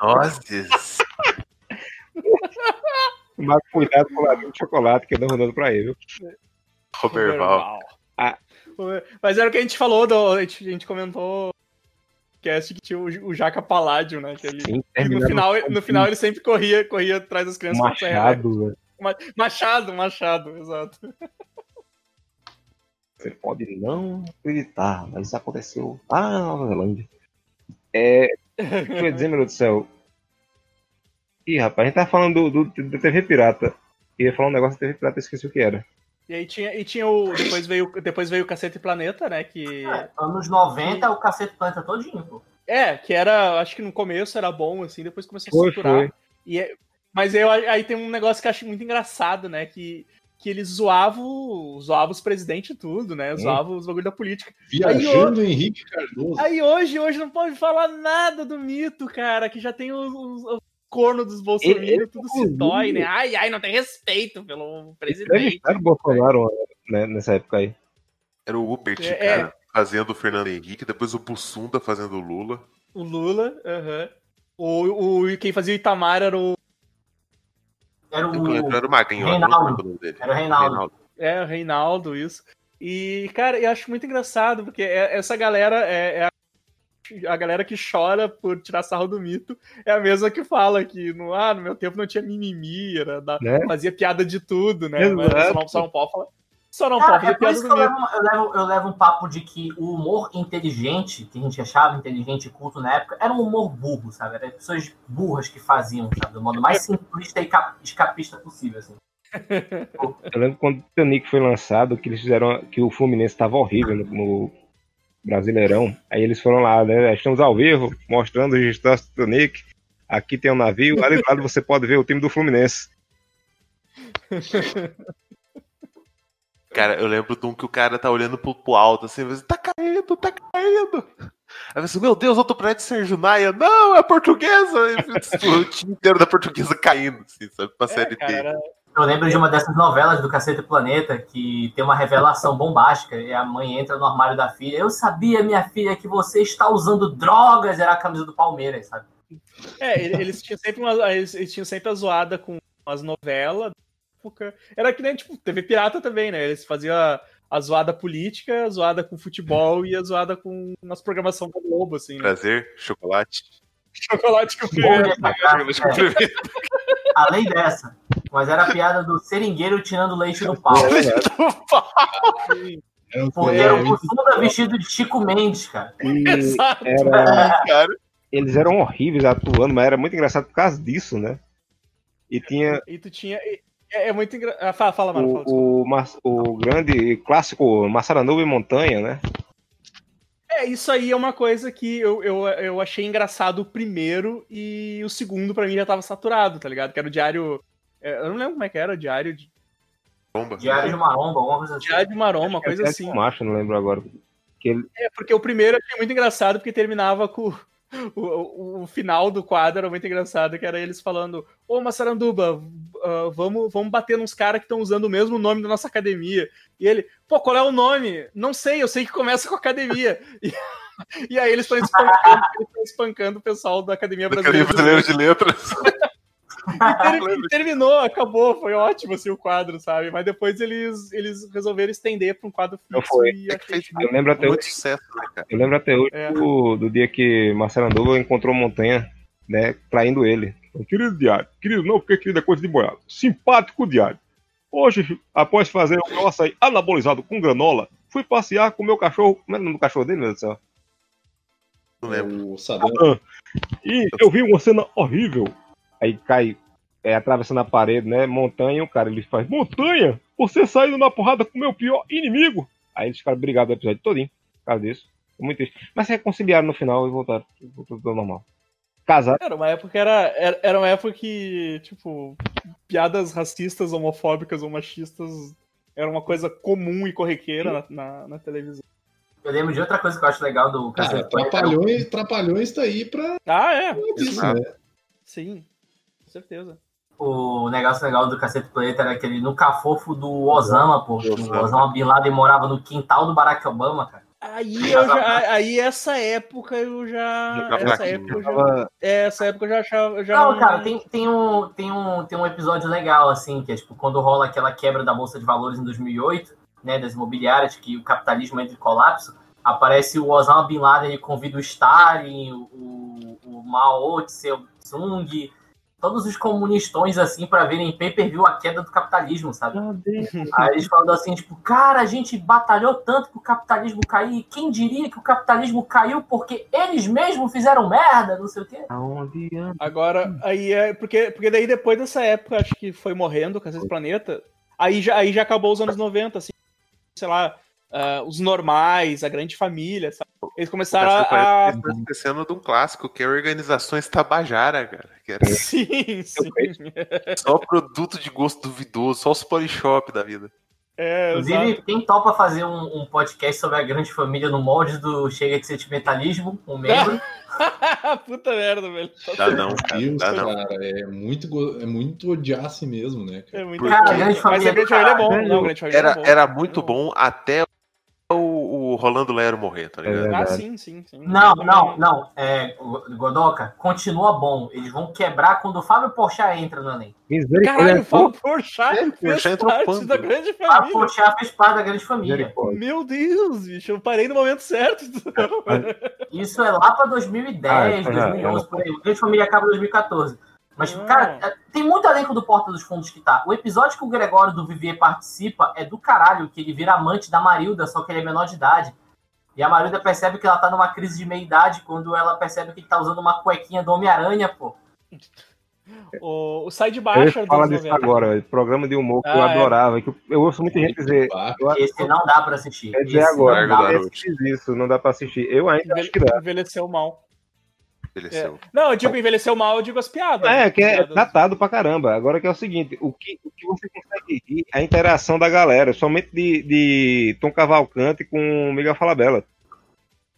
Nozes. Mas cuidado com o ladinho de chocolate que eu dou rodando pra ele. Roberval. Ah. Mas era o que a gente falou, do, a, gente, a gente comentou cast que tinha o, o Jaca Paládio, né? Que ele, Sim, no, final, no final ele sempre corria, corria atrás das crianças. Machado, velho. Machado, Machado, exato. Você pode não acreditar, mas isso aconteceu lá na Nova Zelândia. É. Que eu dizer, meu Deus do céu? Ih, rapaz, a gente tá falando do, do, do TV Pirata. Eu ia falar um negócio da TV Pirata e esqueci o que era. E aí tinha, e tinha o. Depois veio, depois veio o Cacete Planeta, né? Que. É, anos 90 o Cacete Planeta todinho, pô. É, que era. Acho que no começo era bom, assim, depois começou a saturar. E é, mas eu, aí tem um negócio que eu acho muito engraçado, né? Que, que eles zoavam, zoavam os presidentes e tudo, né? Zoavam hum. os bagulho da política. Viajando aí, Henrique Cardoso. Aí hoje, hoje não pode falar nada do mito, cara, que já tem os, os corno dos bolsonaristas, tudo se dói, né? Ai, ai, não tem respeito pelo presidente. Era o Bolsonaro né, nessa época aí. Era o Rupert, é, cara, é. fazendo o Fernando Henrique, depois o Bussunda fazendo o Lula. O Lula, aham. O, o, quem fazia o Itamar era o. Era o. Era o Magrinho. Reinaldo. Era o Reinaldo. Reinaldo. É, o Reinaldo, isso. E, cara, eu acho muito engraçado, porque é, essa galera é, é a galera que chora por tirar sarro do mito é a mesma que fala que no, ah, no meu tempo não tinha mimimi, era da, né? fazia piada de tudo, né? Mas só não, só não pode falar. Só não Cara, pode fazer é piada do mito. Eu levo, eu, levo, eu levo um papo de que o humor inteligente, que a gente achava inteligente e culto na época, era um humor burro, sabe? Era pessoas burras que faziam, sabe? Do modo mais simplista e escapista possível, assim. Eu lembro quando o Titanic foi lançado, que eles fizeram que o Fluminense estava horrível no, no, Brasileirão. Aí eles foram lá, né? Estamos ao vivo, mostrando o registro do Titanic. Aqui tem um navio, ali do lado você pode ver o time do Fluminense. Cara, eu lembro de um que o cara tá olhando pro, pro alto assim, tá caindo, tá caindo. Aí você, meu Deus, outro prédio Sérgio Maia. Não, é portuguesa! o time inteiro da portuguesa caindo, assim, sabe? Pra é, série cara, Eu lembro de uma dessas novelas do Cacete Planeta que tem uma revelação bombástica e a mãe entra no armário da filha. Eu sabia, minha filha, que você está usando drogas. Era a camisa do Palmeiras, sabe? É, eles tinham sempre, uma, eles, eles tinham sempre a zoada com as novelas época. Era que nem, tipo, TV Pirata também, né? Eles faziam a, a zoada política, a zoada com futebol e a zoada com as programação da Globo, assim. Né? Prazer, chocolate. Chocolate com. É. Além dessa, mas era a piada do seringueiro tirando leite do pau. Leite do pau. Porque era o Bussunda vestido de Chico Mendes, cara. Exato. Era... Eles eram horríveis atuando, mas era muito engraçado por causa disso, né? E tinha. E tu tinha. É, é muito engraçado. Ah, fala, fala, mano. O, fala, o, o, grande clássico Massaranduba e Montanha, né? É, isso aí é uma coisa que eu, eu, eu achei engraçado o primeiro e o segundo pra mim já tava saturado, tá ligado? Que era o diário. É, eu não lembro como é que era, o diário de. Bomba. Diário de Maromba, alguma coisa assim. Diário de Maromba, uma coisa assim. Macho, não lembro agora. Que ele... É, porque o primeiro eu achei muito engraçado porque terminava com o, o, final do quadro era muito engraçado, que era eles falando: Ô Massaranduba, uh, vamos, vamos bater nos caras que estão usando o mesmo nome da nossa academia. E ele, pô, qual é o nome? Não sei, eu sei que começa com academia. E, e aí eles estão espancando, espancando, o pessoal da Academia Brasileira, Brasileira de Letras. e, terminou, acabou, foi ótimo assim, o quadro, sabe? Mas depois eles, eles resolveram estender para um quadro fixo. Foi. E é eu lembro até hoje, sucesso, né, Eu lembro até hoje é. do, do, dia que Marcelo encontrou Montanha, né, traindo ele. Querido Diário, querido, não porque querido é coisa de boiado. Simpático Diário. Hoje, após fazer o meu açaí anabolizado com granola, fui passear com o meu cachorro. Como é o nome do cachorro dele, meu Deus do céu? Não lembro. O E eu vi uma cena horrível aí cai é, atravessando a parede, né? Montanha, o cara ele faz: Montanha, você saiu na porrada com o meu pior inimigo. Aí eles ficaram brigados o episódio todinho por causa disso. Muito triste. Mas se reconciliaram no final e voltaram. Voltou tudo normal. Casaram. Era uma época era, era, era uma época que, tipo, piadas racistas, homofóbicas ou machistas era uma coisa comum e corriqueira na, na, na televisão. Eu lembro de outra coisa que eu acho legal do Cara, Trapalhões, Trapalhões tá aí pra. Ah, é. Isso, né? Sim com certeza. O negócio legal do Cacete Planeta era aquele no cafofo do Osama, pô. O Osama Bin Laden morava no quintal do Barack Obama, cara. Aí, eu já, aí essa época eu já. Essa época eu já, é, essa época eu já achava. Eu já não, não, cara, tem, tem, um, tem, um, tem um episódio legal, assim, que é tipo quando rola aquela quebra da Bolsa de Valores em 2008, né, das imobiliárias, que o capitalismo entra em colapso. Aparece o Osama Bin Laden, ele convida o Stalin, o, o Mao Tse-Tung, todos os comunistões assim para verem pay-per-view a queda do capitalismo, sabe? Aí eles falam assim, tipo, cara, a gente batalhou tanto pro capitalismo cair, quem diria que o capitalismo caiu porque eles mesmos fizeram merda, não sei o quê. Agora, aí é porque porque daí depois dessa época, acho que foi morrendo com esse planeta, aí já aí já acabou os anos 90, assim, sei lá, uh, os normais, a grande família, sabe? Eles começaram a. Está esquecendo de um clássico, que é Organizações Tabajara, cara. Que era... Sim, sim. Só produto de gosto duvidoso, só os polishop da vida. É, Inclusive, exato. quem topa fazer um, um, podcast sobre a grande família no molde do Chega de Sentimentalismo, um membro. Puta merda, velho. Dá não, cara. Deus, Dá não. Cara, é muito, é muito odiar a si mesmo, né? Cara? É muito cara, a grande família, Mas a grande família é bom. Não, grande família era, é bom. era muito bom até Rolando Lero morrer, tá ligado? É ah, sim, sim, sim. Não, não, não. É, Godoka, continua bom. Eles vão quebrar quando o Fábio Porchat entra no Enem. Caralho, o Fábio Porchat é, fez parte da grande família. Fábio Porchat fez parte da grande família. Meu Deus, bicho, eu parei no momento certo. Isso é lá pra 2010, ah, 2011, por aí. A grande família acaba em 2014. Mas, hum. cara, é, tem muito elenco do Porta dos Fundos que tá. O episódio que o Gregório do Vivier participa é do caralho, que ele vira amante da Marilda, só que ele é menor de idade. E a Marilda percebe que ela tá numa crise de meia-idade quando ela percebe que ele tá usando uma cuequinha do Homem-Aranha, pô. O, o Sai de Baixo. Fala disso agora, programa de humor que ah, eu é. adorava. Que eu, ouço muita gente dizer. Esse não dá pra assistir. Quer dizer agora, não dá. isso, não dá pra assistir. Eu ainda Envelhe, acho que dá. Envelheceu mal envelheceu. É. Não, eu digo envelheceu mal, eu digo as piadas. É, que é datado pra caramba. Agora que é o seguinte, o que, o que você consegue rir é a interação da galera, somente de, de Tom Cavalcante com Miguel Falabella.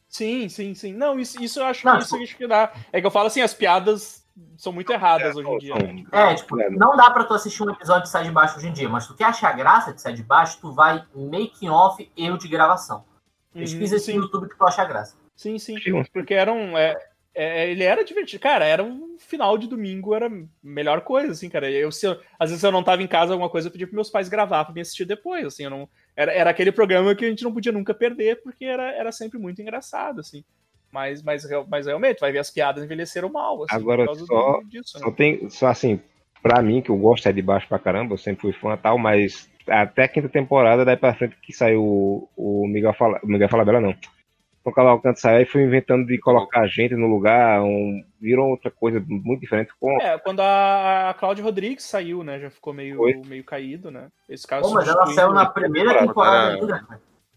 Sim, sim, sim. Não, isso, isso eu acho, não, isso tipo... que dá. É que eu falo assim, as piadas são muito erradas é, hoje em dia. Né? É, tipo, não dá pra tu assistir um episódio de Sai de Baixo hoje em dia, mas tu quer achar graça de Sai de Baixo, tu vai making off erro de gravação. Pesquisa uhum, esse no YouTube que tu acha graça. Sim, sim. Porque eram. É, é, ele era divertido. Cara, era um final de domingo, era a melhor coisa, assim, cara. Eu, se eu, às vezes eu não tava em casa, alguma coisa, eu pedia pros meus pais gravar pra me assistir depois, assim. Eu não, era, era aquele programa que a gente não podia nunca perder, porque era, era sempre muito engraçado, assim. Mas, mas, mas realmente, vai ver as piadas envelheceram mal. Assim, Agora, só, disso, só né? tem, só assim, pra mim, que eu gosto é de baixo pra caramba, eu sempre fui fã tal, mas até a quinta temporada, daí pra frente que saiu o, o Miguel, Fala, Miguel Falabella, não o Cavalcante saiu e foi inventando de colocar gente no lugar, um, virou outra coisa muito diferente. Com... É, quando a, a Cláudia Rodrigues saiu, né, já ficou meio, meio caído, né? Esse caso Pô, mas ela saiu na primeira temporada ainda.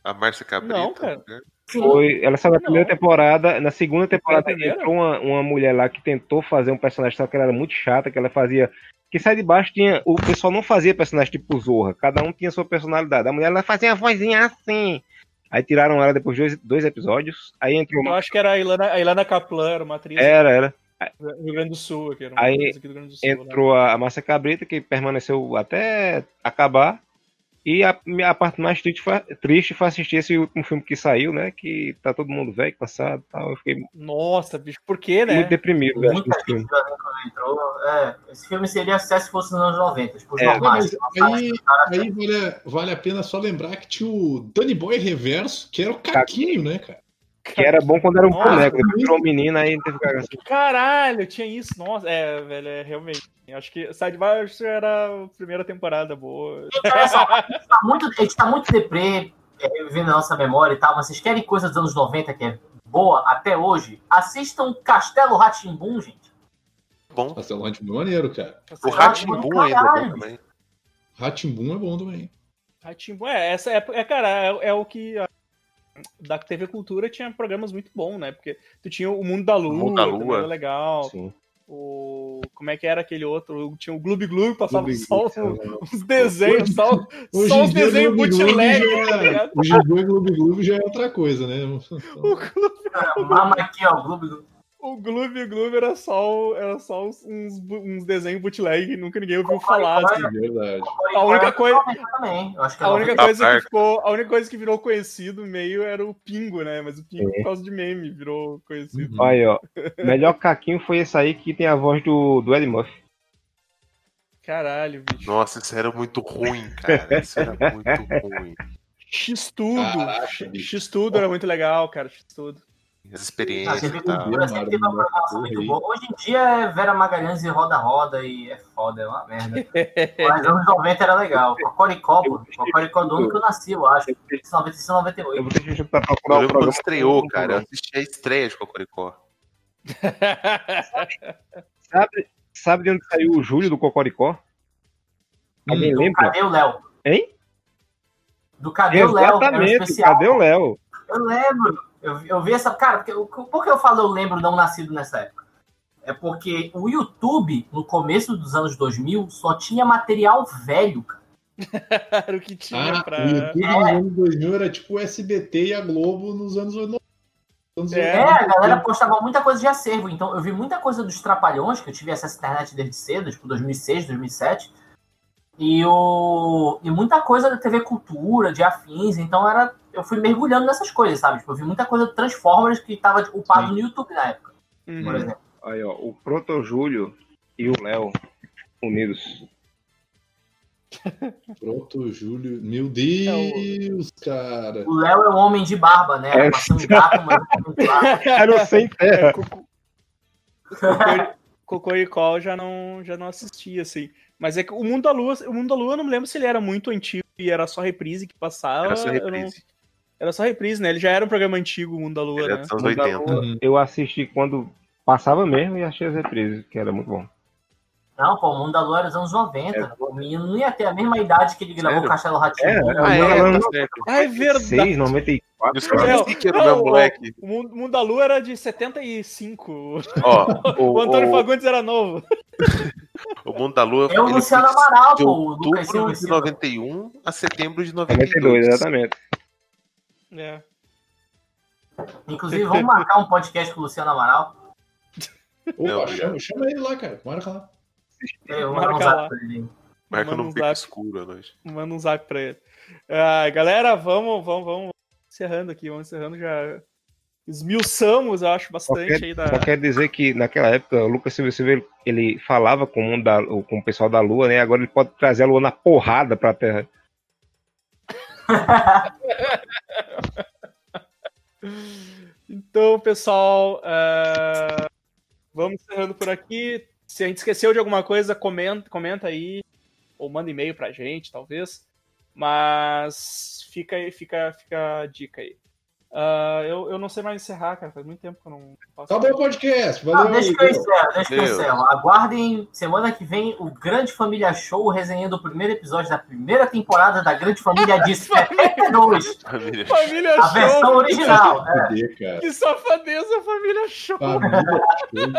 A Márcia Cabrita. Não, cara. Né? Foi, ela saiu na primeira temporada, na segunda temporada entrou uma, uma mulher lá que tentou fazer um personagem, só que ela era muito chata, que ela fazia que sai de baixo tinha. O pessoal não fazia personagem tipo Zorra, cada um tinha sua personalidade. A mulher ela fazia a vozinha assim. Aí tiraram ela depois de dois, dois episódios. Aí entrou. Eu acho que era a Ilana, a Ilana Kaplan, era uma atriz. Era, era. Do Rio Grande do Sul, aqui, era uma aí aqui do Grande do Sul, né? entrou né? a Márcia Cabrita, que permaneceu até acabar. E a, a parte mais triste foi, triste foi assistir esse último filme que saiu, né? Que tá todo mundo velho, cansado e tal. Eu fiquei. Nossa, bicho, por quê, né? Muito deprimido, né? Muita gente entrou. É, esse filme seria sucesso se fosse nos anos 90. Tipo, é, normais, aí, aí vale, vale a pena só lembrar que tinha o Danny Boy Reverso, que era o Caquinho, né, cara? Que era bom quando era um Nossa, boneco, depois virou menina, aí teve que assim. Caralho, tinha isso. Nossa, é, velho, é, realmente. Acho que Side Baixo era a primeira temporada boa. Olha só, a gente tá muito, a gente tá muito deprê, é, vivendo a nossa memória e tal, mas vocês querem coisa dos anos 90 que é boa até hoje? Assistam Castelo Ratimbum, gente. Bom. Castelo Ratimbum é maneiro, cara. O Ratimbum ainda é bom também. Ratimbum é bom também. Ratimbum, é, essa é, é cara, é, é o que da TV Cultura tinha programas muito bons, né? Porque tu tinha o Mundo da Lua, Mundo da Lua. era legal. Sim. O... Como é que era aquele outro? Tinha o Gloob Gloob, passava Gloob, só os, os desenhos, hoje, só, hoje só os desenhos bootleg. Tá hoje em dia Gloob Gloob já é outra coisa, né? O Gloob, Mama aqui, ó, Gloob Gloob. O Gloob Gloob era só, era só uns, uns desenhos bootleg que nunca ninguém ouviu falar. Assim. Verdade. A única coisa. A única coisa que ficou. A única coisa que virou conhecido meio era o Pingo, né? Mas o Pingo, é. por causa de meme, virou conhecido. Uhum. Aí, ó. Melhor caquinho foi esse aí que tem a voz do, do Eddie Murphy. Caralho, bicho. Nossa, isso era muito ruim, cara. Isso era muito ruim. X-Tudo. X-Tudo era muito legal, cara. X-Tudo as experiências ah, e tal. Hoje em dia é Vera Magalhães e Roda Roda e é foda, é uma merda. Mas anos 90 era legal. Cocoricó. Cocoricó do ano que eu nasci, eu acho. 96, 98. Eu vou ter que procurar o programa. estreou, cara. Eu assisti a estreia de Cocoricó. sabe, sabe de onde saiu o Júlio do Cocoricó? Alguém hum, lembra? Cadê o Léo? Hein? Do Cadê o Léo? Exatamente, Cadê o Léo? Eu lembro. Eu, eu vi essa. Cara, porque, por que eu falo eu lembro não nascido nessa época? É porque o YouTube, no começo dos anos 2000, só tinha material velho, cara. era o que tinha ah, pra. O YouTube é. nos anos 2000 era tipo o SBT e a Globo nos anos 90. É, é, a galera postava muita coisa de acervo. Então, eu vi muita coisa dos Trapalhões, que eu tive acesso à internet desde cedo, tipo 2006, 2007. E, o, e muita coisa da TV Cultura, de afins, então era. Eu fui mergulhando nessas coisas, sabe? Tipo, eu vi muita coisa de Transformers que tava upado Sim. no YouTube na época. Uhum. Por exemplo. Aí, ó, o Proto Júlio e o Léo unidos. Proto Júlio, meu Deus, é o... cara. O Léo é um homem de barba, né? É, um gato, mas Era sem terra. Cocoricó já não, já não assistia, assim. Mas é que o Mundo da Lua, o Mundo da Lua, eu não me lembro se ele era muito antigo e era só reprise que passava. Era só reprise. Não... Era só reprise, né? Ele já era um programa antigo, o Mundo da Lua, ele né? 80. Lua, eu assisti quando passava mesmo e achei as reprises, que era muito bom. Não, pô, o Mundo da Lua era dos anos 90. É. O menino não ia ter a mesma idade que ele gravou Sério? o Castelo Ratinho. É, ah, é, tá ah, é verdade. 6, 94. É, não, o, moleque. O Mundo da Lua era de 75. Ó, o, o Antônio o... Fagundes era novo. O Mundo da Lua é o Luciano Amaral, de outubro de 91 a setembro de 92. 92, exatamente. É. Inclusive, vamos marcar um podcast com o Luciano Amaral. Opa, chama, chama ele lá, cara. Marca lá. É, eu marca um lá. Marca no pico escuro, nós. Manda um zap pra ele. Uh, galera, vamos, vamos, vamos encerrando aqui. Vamos encerrando já. Esmiuçamos, eu acho, bastante só quer, aí da. Só quer dizer que naquela época o Lucas Silva Silva ele falava com o, da, com o pessoal da Lua, né? Agora ele pode trazer a Lua na porrada pra Terra. então, pessoal, uh, vamos encerrando por aqui. Se a gente esqueceu de alguma coisa, comenta, comenta aí. Ou manda e-mail pra gente, talvez. Mas fica aí, fica, fica a dica aí. Uh, eu, eu não sei mais encerrar, cara. Faz muito tempo que eu não faço. Acabou o podcast. Valeu. Ah, deixa que eu encerro, deixa que eu encerro. Aguardem semana que vem o Grande Família Show resenhando o primeiro episódio da primeira temporada da Grande Família de 72. Família, família a versão original. É. Que safadeza, Família Show. Família show.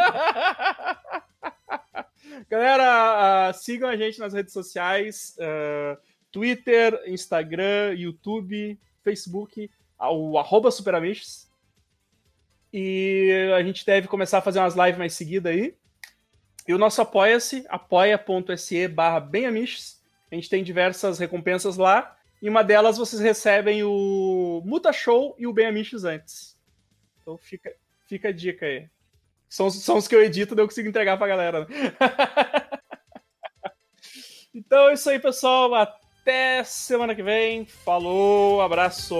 Galera, uh, sigam a gente nas redes sociais: uh, Twitter, Instagram, YouTube, Facebook o arroba Superamiches. E a gente deve começar a fazer umas lives mais seguidas aí. E o nosso apoia-se, apoia.se barra benamiches. A gente tem diversas recompensas lá. E uma delas vocês recebem o Muta Show e o Benamiches antes. Então fica, fica a dica aí. São, são os que eu edito, daí eu consigo entregar pra galera. então é isso aí, pessoal. Até semana que vem. Falou, abraço.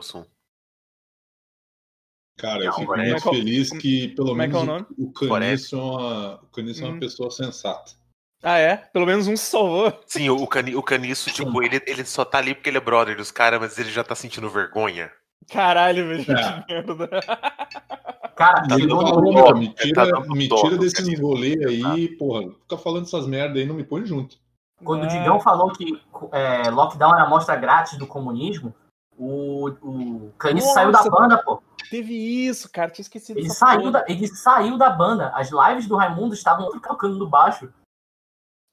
Mussum. Cara, eu fico muito é feliz que pelo menos é o, Caniço é uma, o Caniço é uma hum. pessoa sensata. Ah, é? Pelo menos um se salvou. Sim, o, cani, o Caniço, tipo, ele, ele só tá ali porque ele é brother dos caras, mas ele já tá sentindo vergonha. Caralho, velho, é. que merda. Cara, tá falou, me tira, tá me tira desses rolê aí, porra. Fica falando essas merda aí, não me põe junto. Quando é. o Digão falou que é, lockdown era amostra grátis do comunismo, o, o Caniço saiu da banda, pô. Teve isso, cara, tinha esquecido. Ele saiu, da, ele saiu da banda. As lives do Raimundo estavam tocando no baixo.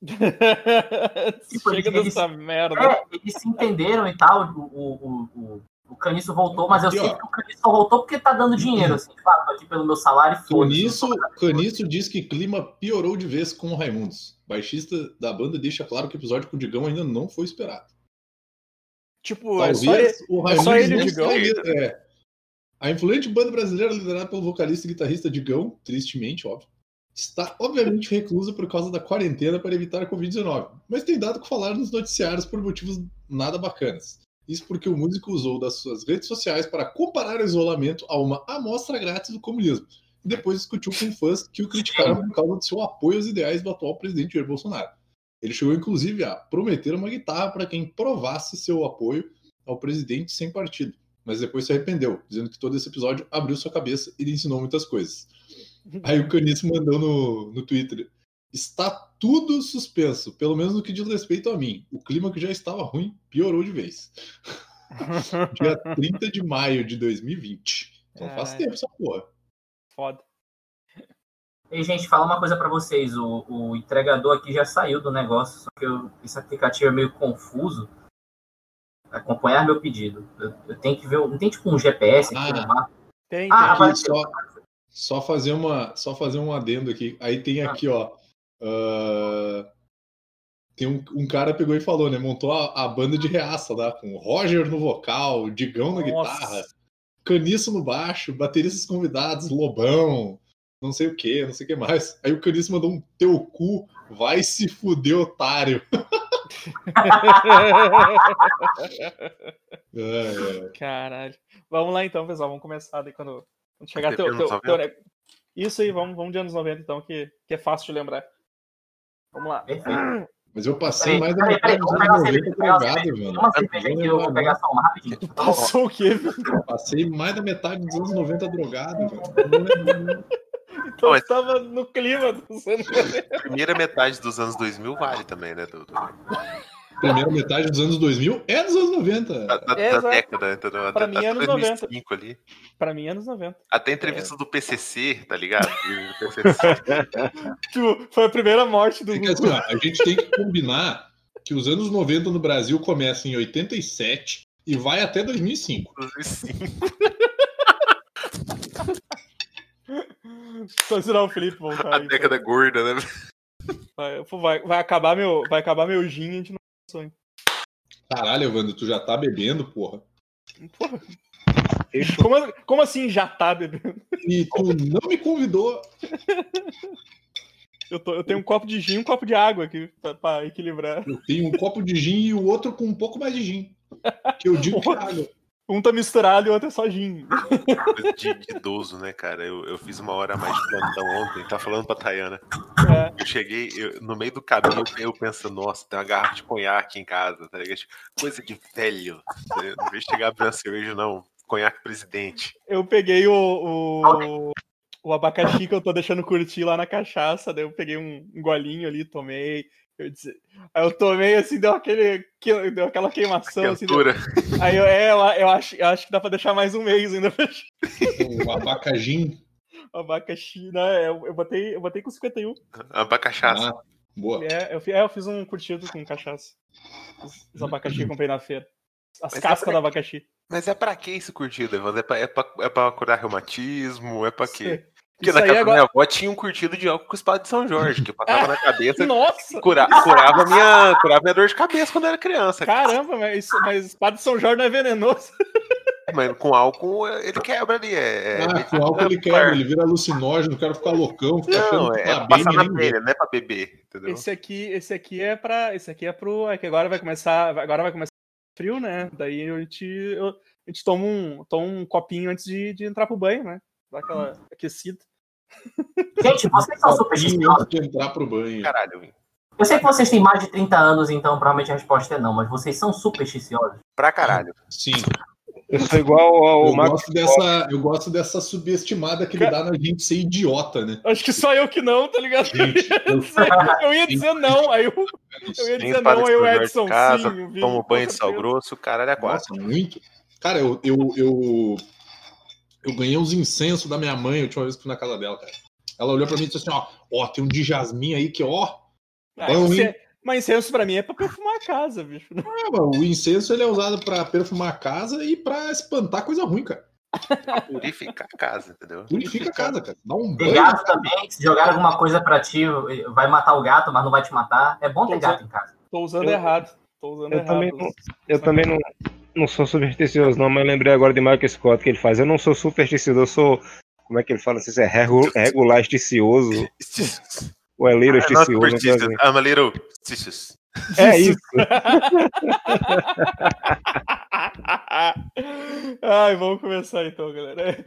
tipo, Chega eles, dessa eles, merda. É, eles se entenderam e tal. O, o, o, o Caniço voltou, mas eu sei que o Caniço só voltou porque tá dando dinheiro, assim, claro, aqui pelo meu salário. Caniço, Caniço diz que clima piorou de vez com o Raimundos. Baixista da banda deixa claro que o episódio com o Digão ainda não foi esperado. Tipo, Talvez é só, o Raimundos é só ele o Digão. É, a influente banda brasileira liderada pelo vocalista e guitarrista Digão, tristemente, óbvio, está obviamente reclusa por causa da quarentena para evitar a Covid-19, mas tem dado que falar nos noticiários por motivos nada bacanas. Isso porque o músico usou das suas redes sociais para comparar o isolamento a uma amostra grátis do comunismo. E depois discutiu com fãs que o criticaram por causa do seu apoio aos ideais do atual presidente Jair Bolsonaro. Ele chegou inclusive a prometer uma guitarra para quem provasse seu apoio ao presidente sem partido, mas depois se arrependeu, dizendo que todo esse episódio abriu sua cabeça e lhe ensinou muitas coisas. Aí o Canice mandou no, no Twitter: Está tudo suspenso, pelo menos no que diz respeito a mim. O clima que já estava ruim piorou de vez. Dia 30 de maio de 2020. Então faz tempo essa porra. Foda. E, gente, falar uma coisa para vocês. O, o, entregador aqui já saiu do negócio, só que eu, esse aplicativo é meio confuso. Acompanhar meu pedido. Eu, eu tenho que ver. Não tem tipo um GPS aqui ah, no mapa? Tem, ah, tem. Só, só, fazer uma, só fazer um adendo aqui. Aí tem ah. aqui, ó. Uh, tem um, um, cara pegou e falou, né? Montou a, a banda de reaça lá, com Roger no vocal, Digão na Nossa. guitarra, Caniço no baixo, bateristas convidados, Lobão, não sei o que, não sei o que mais. Aí o Caniço mandou um teu cu, vai se fuder, otário. é, é. Caralho. Vamos lá então, pessoal. Vamos começar daí quando, quando chegar teu, teu, teu, Isso aí, vamos, vamos de anos 90 então, que, que é fácil de lembrar. Vamos lá. Mas eu passei mais da metade dos anos 90 drogado, mano. Uma cerveja aqui, eu vou pegar só uma rapidinho. Passou o quê, velho? Passei mais da metade dos anos 90 drogado, velho. Então Não, tava no clima dos anos 90. Primeira metade dos anos 2000 vale também, né, Dudu? Primeira metade dos anos 2000 é dos anos 90. Da, da, é, da década, entendeu? Pra mim é anos 90. Ali. Pra mim é anos 90. Até entrevista é. do PCC, tá ligado? tipo, foi a primeira morte do. Assim, a gente tem que combinar que os anos 90 no Brasil começam em 87 e vai até 2005. 2005. Só ensinar o Felipe voltar. A década então. gorda, né? Vai, vai, vai, acabar meu, vai acabar meu gin e a gente não sonha. Caralho, Evandro, tu já tá bebendo, porra. Porra. Como, como assim já tá bebendo? E tu não me convidou. Eu, tô, eu tenho um copo de gin e um copo de água aqui pra, pra, equilibrar. Eu tenho um copo de gin e o outro com um pouco mais de gin. Que eu digo que é água. Um tá misturado e o outro é só gin. De, de idoso, né, cara? Eu, eu fiz uma hora mais de plantão ontem, tá falando pra Tayana. É. Eu cheguei, eu, no meio do caminho, eu penso, nossa, tem uma garrafa de conhaque em casa, tá ligado? Tipo, coisa de velho. Não vez de chegar a cerveja, não. Conhaque presidente. Eu peguei o, o, o, abacaxi que eu tô deixando curtir lá na cachaça, daí eu peguei um, um golinho ali, tomei. Eu disse, aí eu tomei assim, deu, aquele, deu aquela queimação. Assim, deu, aí eu, é, eu, eu, acho, eu acho que dá pra deixar mais um mês ainda. O abacaxi. Abacaxi, né? Eu, eu, botei, eu botei com 51. Abacaxaça. Ah, boa. É eu, é, eu fiz um curtido com cachaça. Os, os abacaxi que eu comprei na feira. As Mas é cascas é pra... do abacaxi. Mas é pra que esse curtido, Evandro? É pra, é, pra, é pra curar reumatismo? É pra quê? Porque na casa agora... da minha avó tinha um curtido de álcool com espada de São Jorge, que eu passava na cabeça Nossa! e cura, curava, minha, curava minha dor de cabeça quando eu era criança. Caramba, mas, isso, mas espada de São Jorge não é venenoso. Mas com álcool ele quebra ali. É, é ah, com álcool ele quebra, ele vira alucinógeno, o cara fica loucão, fica não, é, tá passar na pele, não é pra beber, entendeu? Esse aqui, esse aqui é para, esse aqui é pro, é que agora vai começar, agora vai começar frio, né? Daí a gente, eu, a gente toma um, toma um copinho antes de, de entrar pro banho, né? Dá aquela aquecida. Gente, vocês são supersticiosos. de entrar pro banho. Caralho, Eu sei que vocês têm mais de 30 anos, então provavelmente a resposta é não, mas vocês são supersticiosos. Pra caralho. Sim. Eu sou igual ao Eu Max gosto, dessa, eu gosto dessa subestimada que ele dá na gente ser idiota, né? Acho que só eu que não, tá ligado? Gente, eu- eu ia dizer não, aí eu, eu ia dizer não, aí o Edson, casa, sim. com banho de sal grosso, caralho é. Nossa, muito. Cara, eu, eu, eu, eu ganhei uns incensos da minha mãe a última vez que fui na casa dela, cara. Ela olhou pra mim e disse assim, ó, ó, tem um de jasmim aí que, ó, Ah, Bom, hein? é- Mas incenso pra mim é pra perfumar a casa, bicho. é, mano, o incenso ele é usado pra perfumar a casa e pra espantar coisa ruim, cara. Purificar a casa, entendeu? Purifica a casa, cara. Dá um banho. gato também, se jogar alguma coisa pra ti, vai matar o gato, mas não vai te matar. É bom ter Tô gato em casa. Tô usando Eu- errado. Tô usando eu errado. também não- Eu também não, não sou supersticioso, não, mas lembrei agora de Michael Scott que ele faz. Eu não sou supersticioso, eu sou. Como é que ele fala? Não sei se é regu- regular esticioso ou é little esticioso. I'm a little stitious. É isso. Ai, vamos começar então, galera.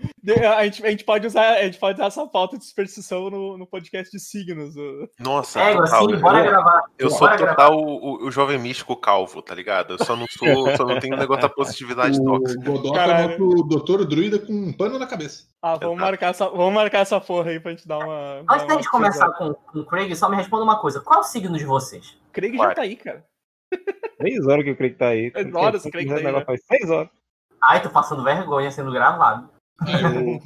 A gente, a gente pode usar, a gente pode usar essa pauta de superstição no, no podcast de signos. Nossa, É, total, assim, bora gravar. Eu sou Bora total o, o- o jovem místico calvo, tá ligado? Eu só não sou, só não tenho um negócio da positividade tóxica. O Caralho. é o doutor druida com um pano na cabeça. Ah, vamos marcar, essa, vamos marcar essa porra aí pra gente dar uma. Antes da gente começar com, com o Craig, só me responda uma coisa. Qual é o signo de vocês? Craig já tá aí, cara. Seis horas que eu creio que tá aí. Seis horas, creio que tá aí, negócio Faz seis horas. Ai, tô passando vergonha sendo gravado.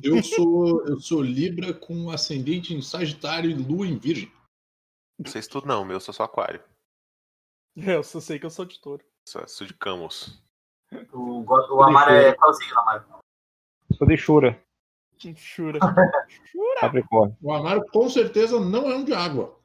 Eu, eu sou, eu sou Libra com ascendente em Sagitário e Lua em Virgem. Não sei se tudo não, meu, eu sou só aquário. Eu só sei que eu sou de touro. Sou, sou de Camus. O, Go- o Amaro é. Qual é o signo, Amaro? Sou de Shura, Jura. Capricórnio. O Amaro com certeza não é um de água.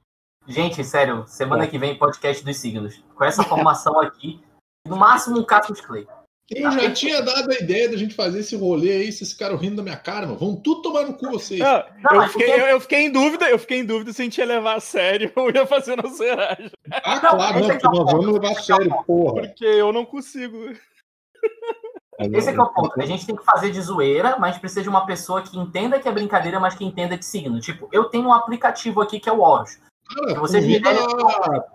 Gente, sério, semana que vem podcast dos signos. Com essa formação aqui, no máximo um Cassius Clay. Eu já tinha dado a ideia da gente fazer esse rolê aí, vocês ficaram rindo da minha cara, mano. Vão tudo tomar no cu vocês. Não, Não, eu, mas fiquei, porque- eu, eu fiquei em dúvida, eu fiquei em dúvida se a gente ia levar a sério ou ia fazer na seragem. Ah, Não, claro, não, é que é ponto, vamos levar a é é sério, porra. Porque eu não consigo. Esse é que é o ponto. A gente tem que fazer de zoeira, mas precisa de uma pessoa que entenda que é brincadeira, mas que entenda de signo. Tipo, eu tenho um aplicativo aqui que é o Horus. Cara, Se vocês convida,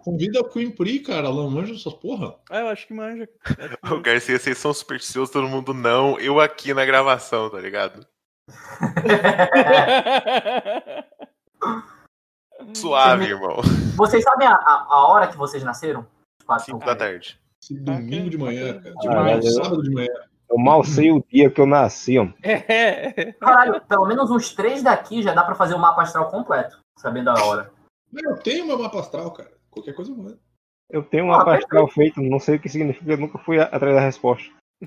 convida a Queen Pri, cara. Ela manja essas porra. Ah, eu acho que manja. Acho que O Garcia, vocês são supersticiosos, todo mundo não. Eu aqui na gravação, tá ligado? Suave, irmão. Vocês sabem a, a- a hora que vocês nasceram? Quatro, 5 da tarde. Esse domingo de manhã, cara. De manhã, sábado de manhã. Eu mal sei o dia que eu nasci, ó. É. Caralho, pelo menos uns três daqui já dá pra fazer o mapa astral completo, sabendo a hora. Eu tenho meu mapa astral, cara. Qualquer coisa eu mando. Eu tenho um Ah, mapa astral feito, não sei o que significa, eu nunca fui a- atrás da resposta.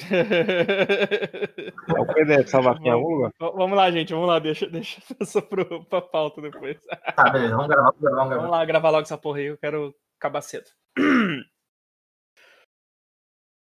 É o PDF salvar aqui em algum lugar. Vamos lá, gente, vamos lá, deixa, deixa essa pro, pra pauta depois. Tá, beleza, vamos gravar, vamos gravar, vamos Vamos gravar. lá gravar logo essa porra aí, eu quero acabar cedo.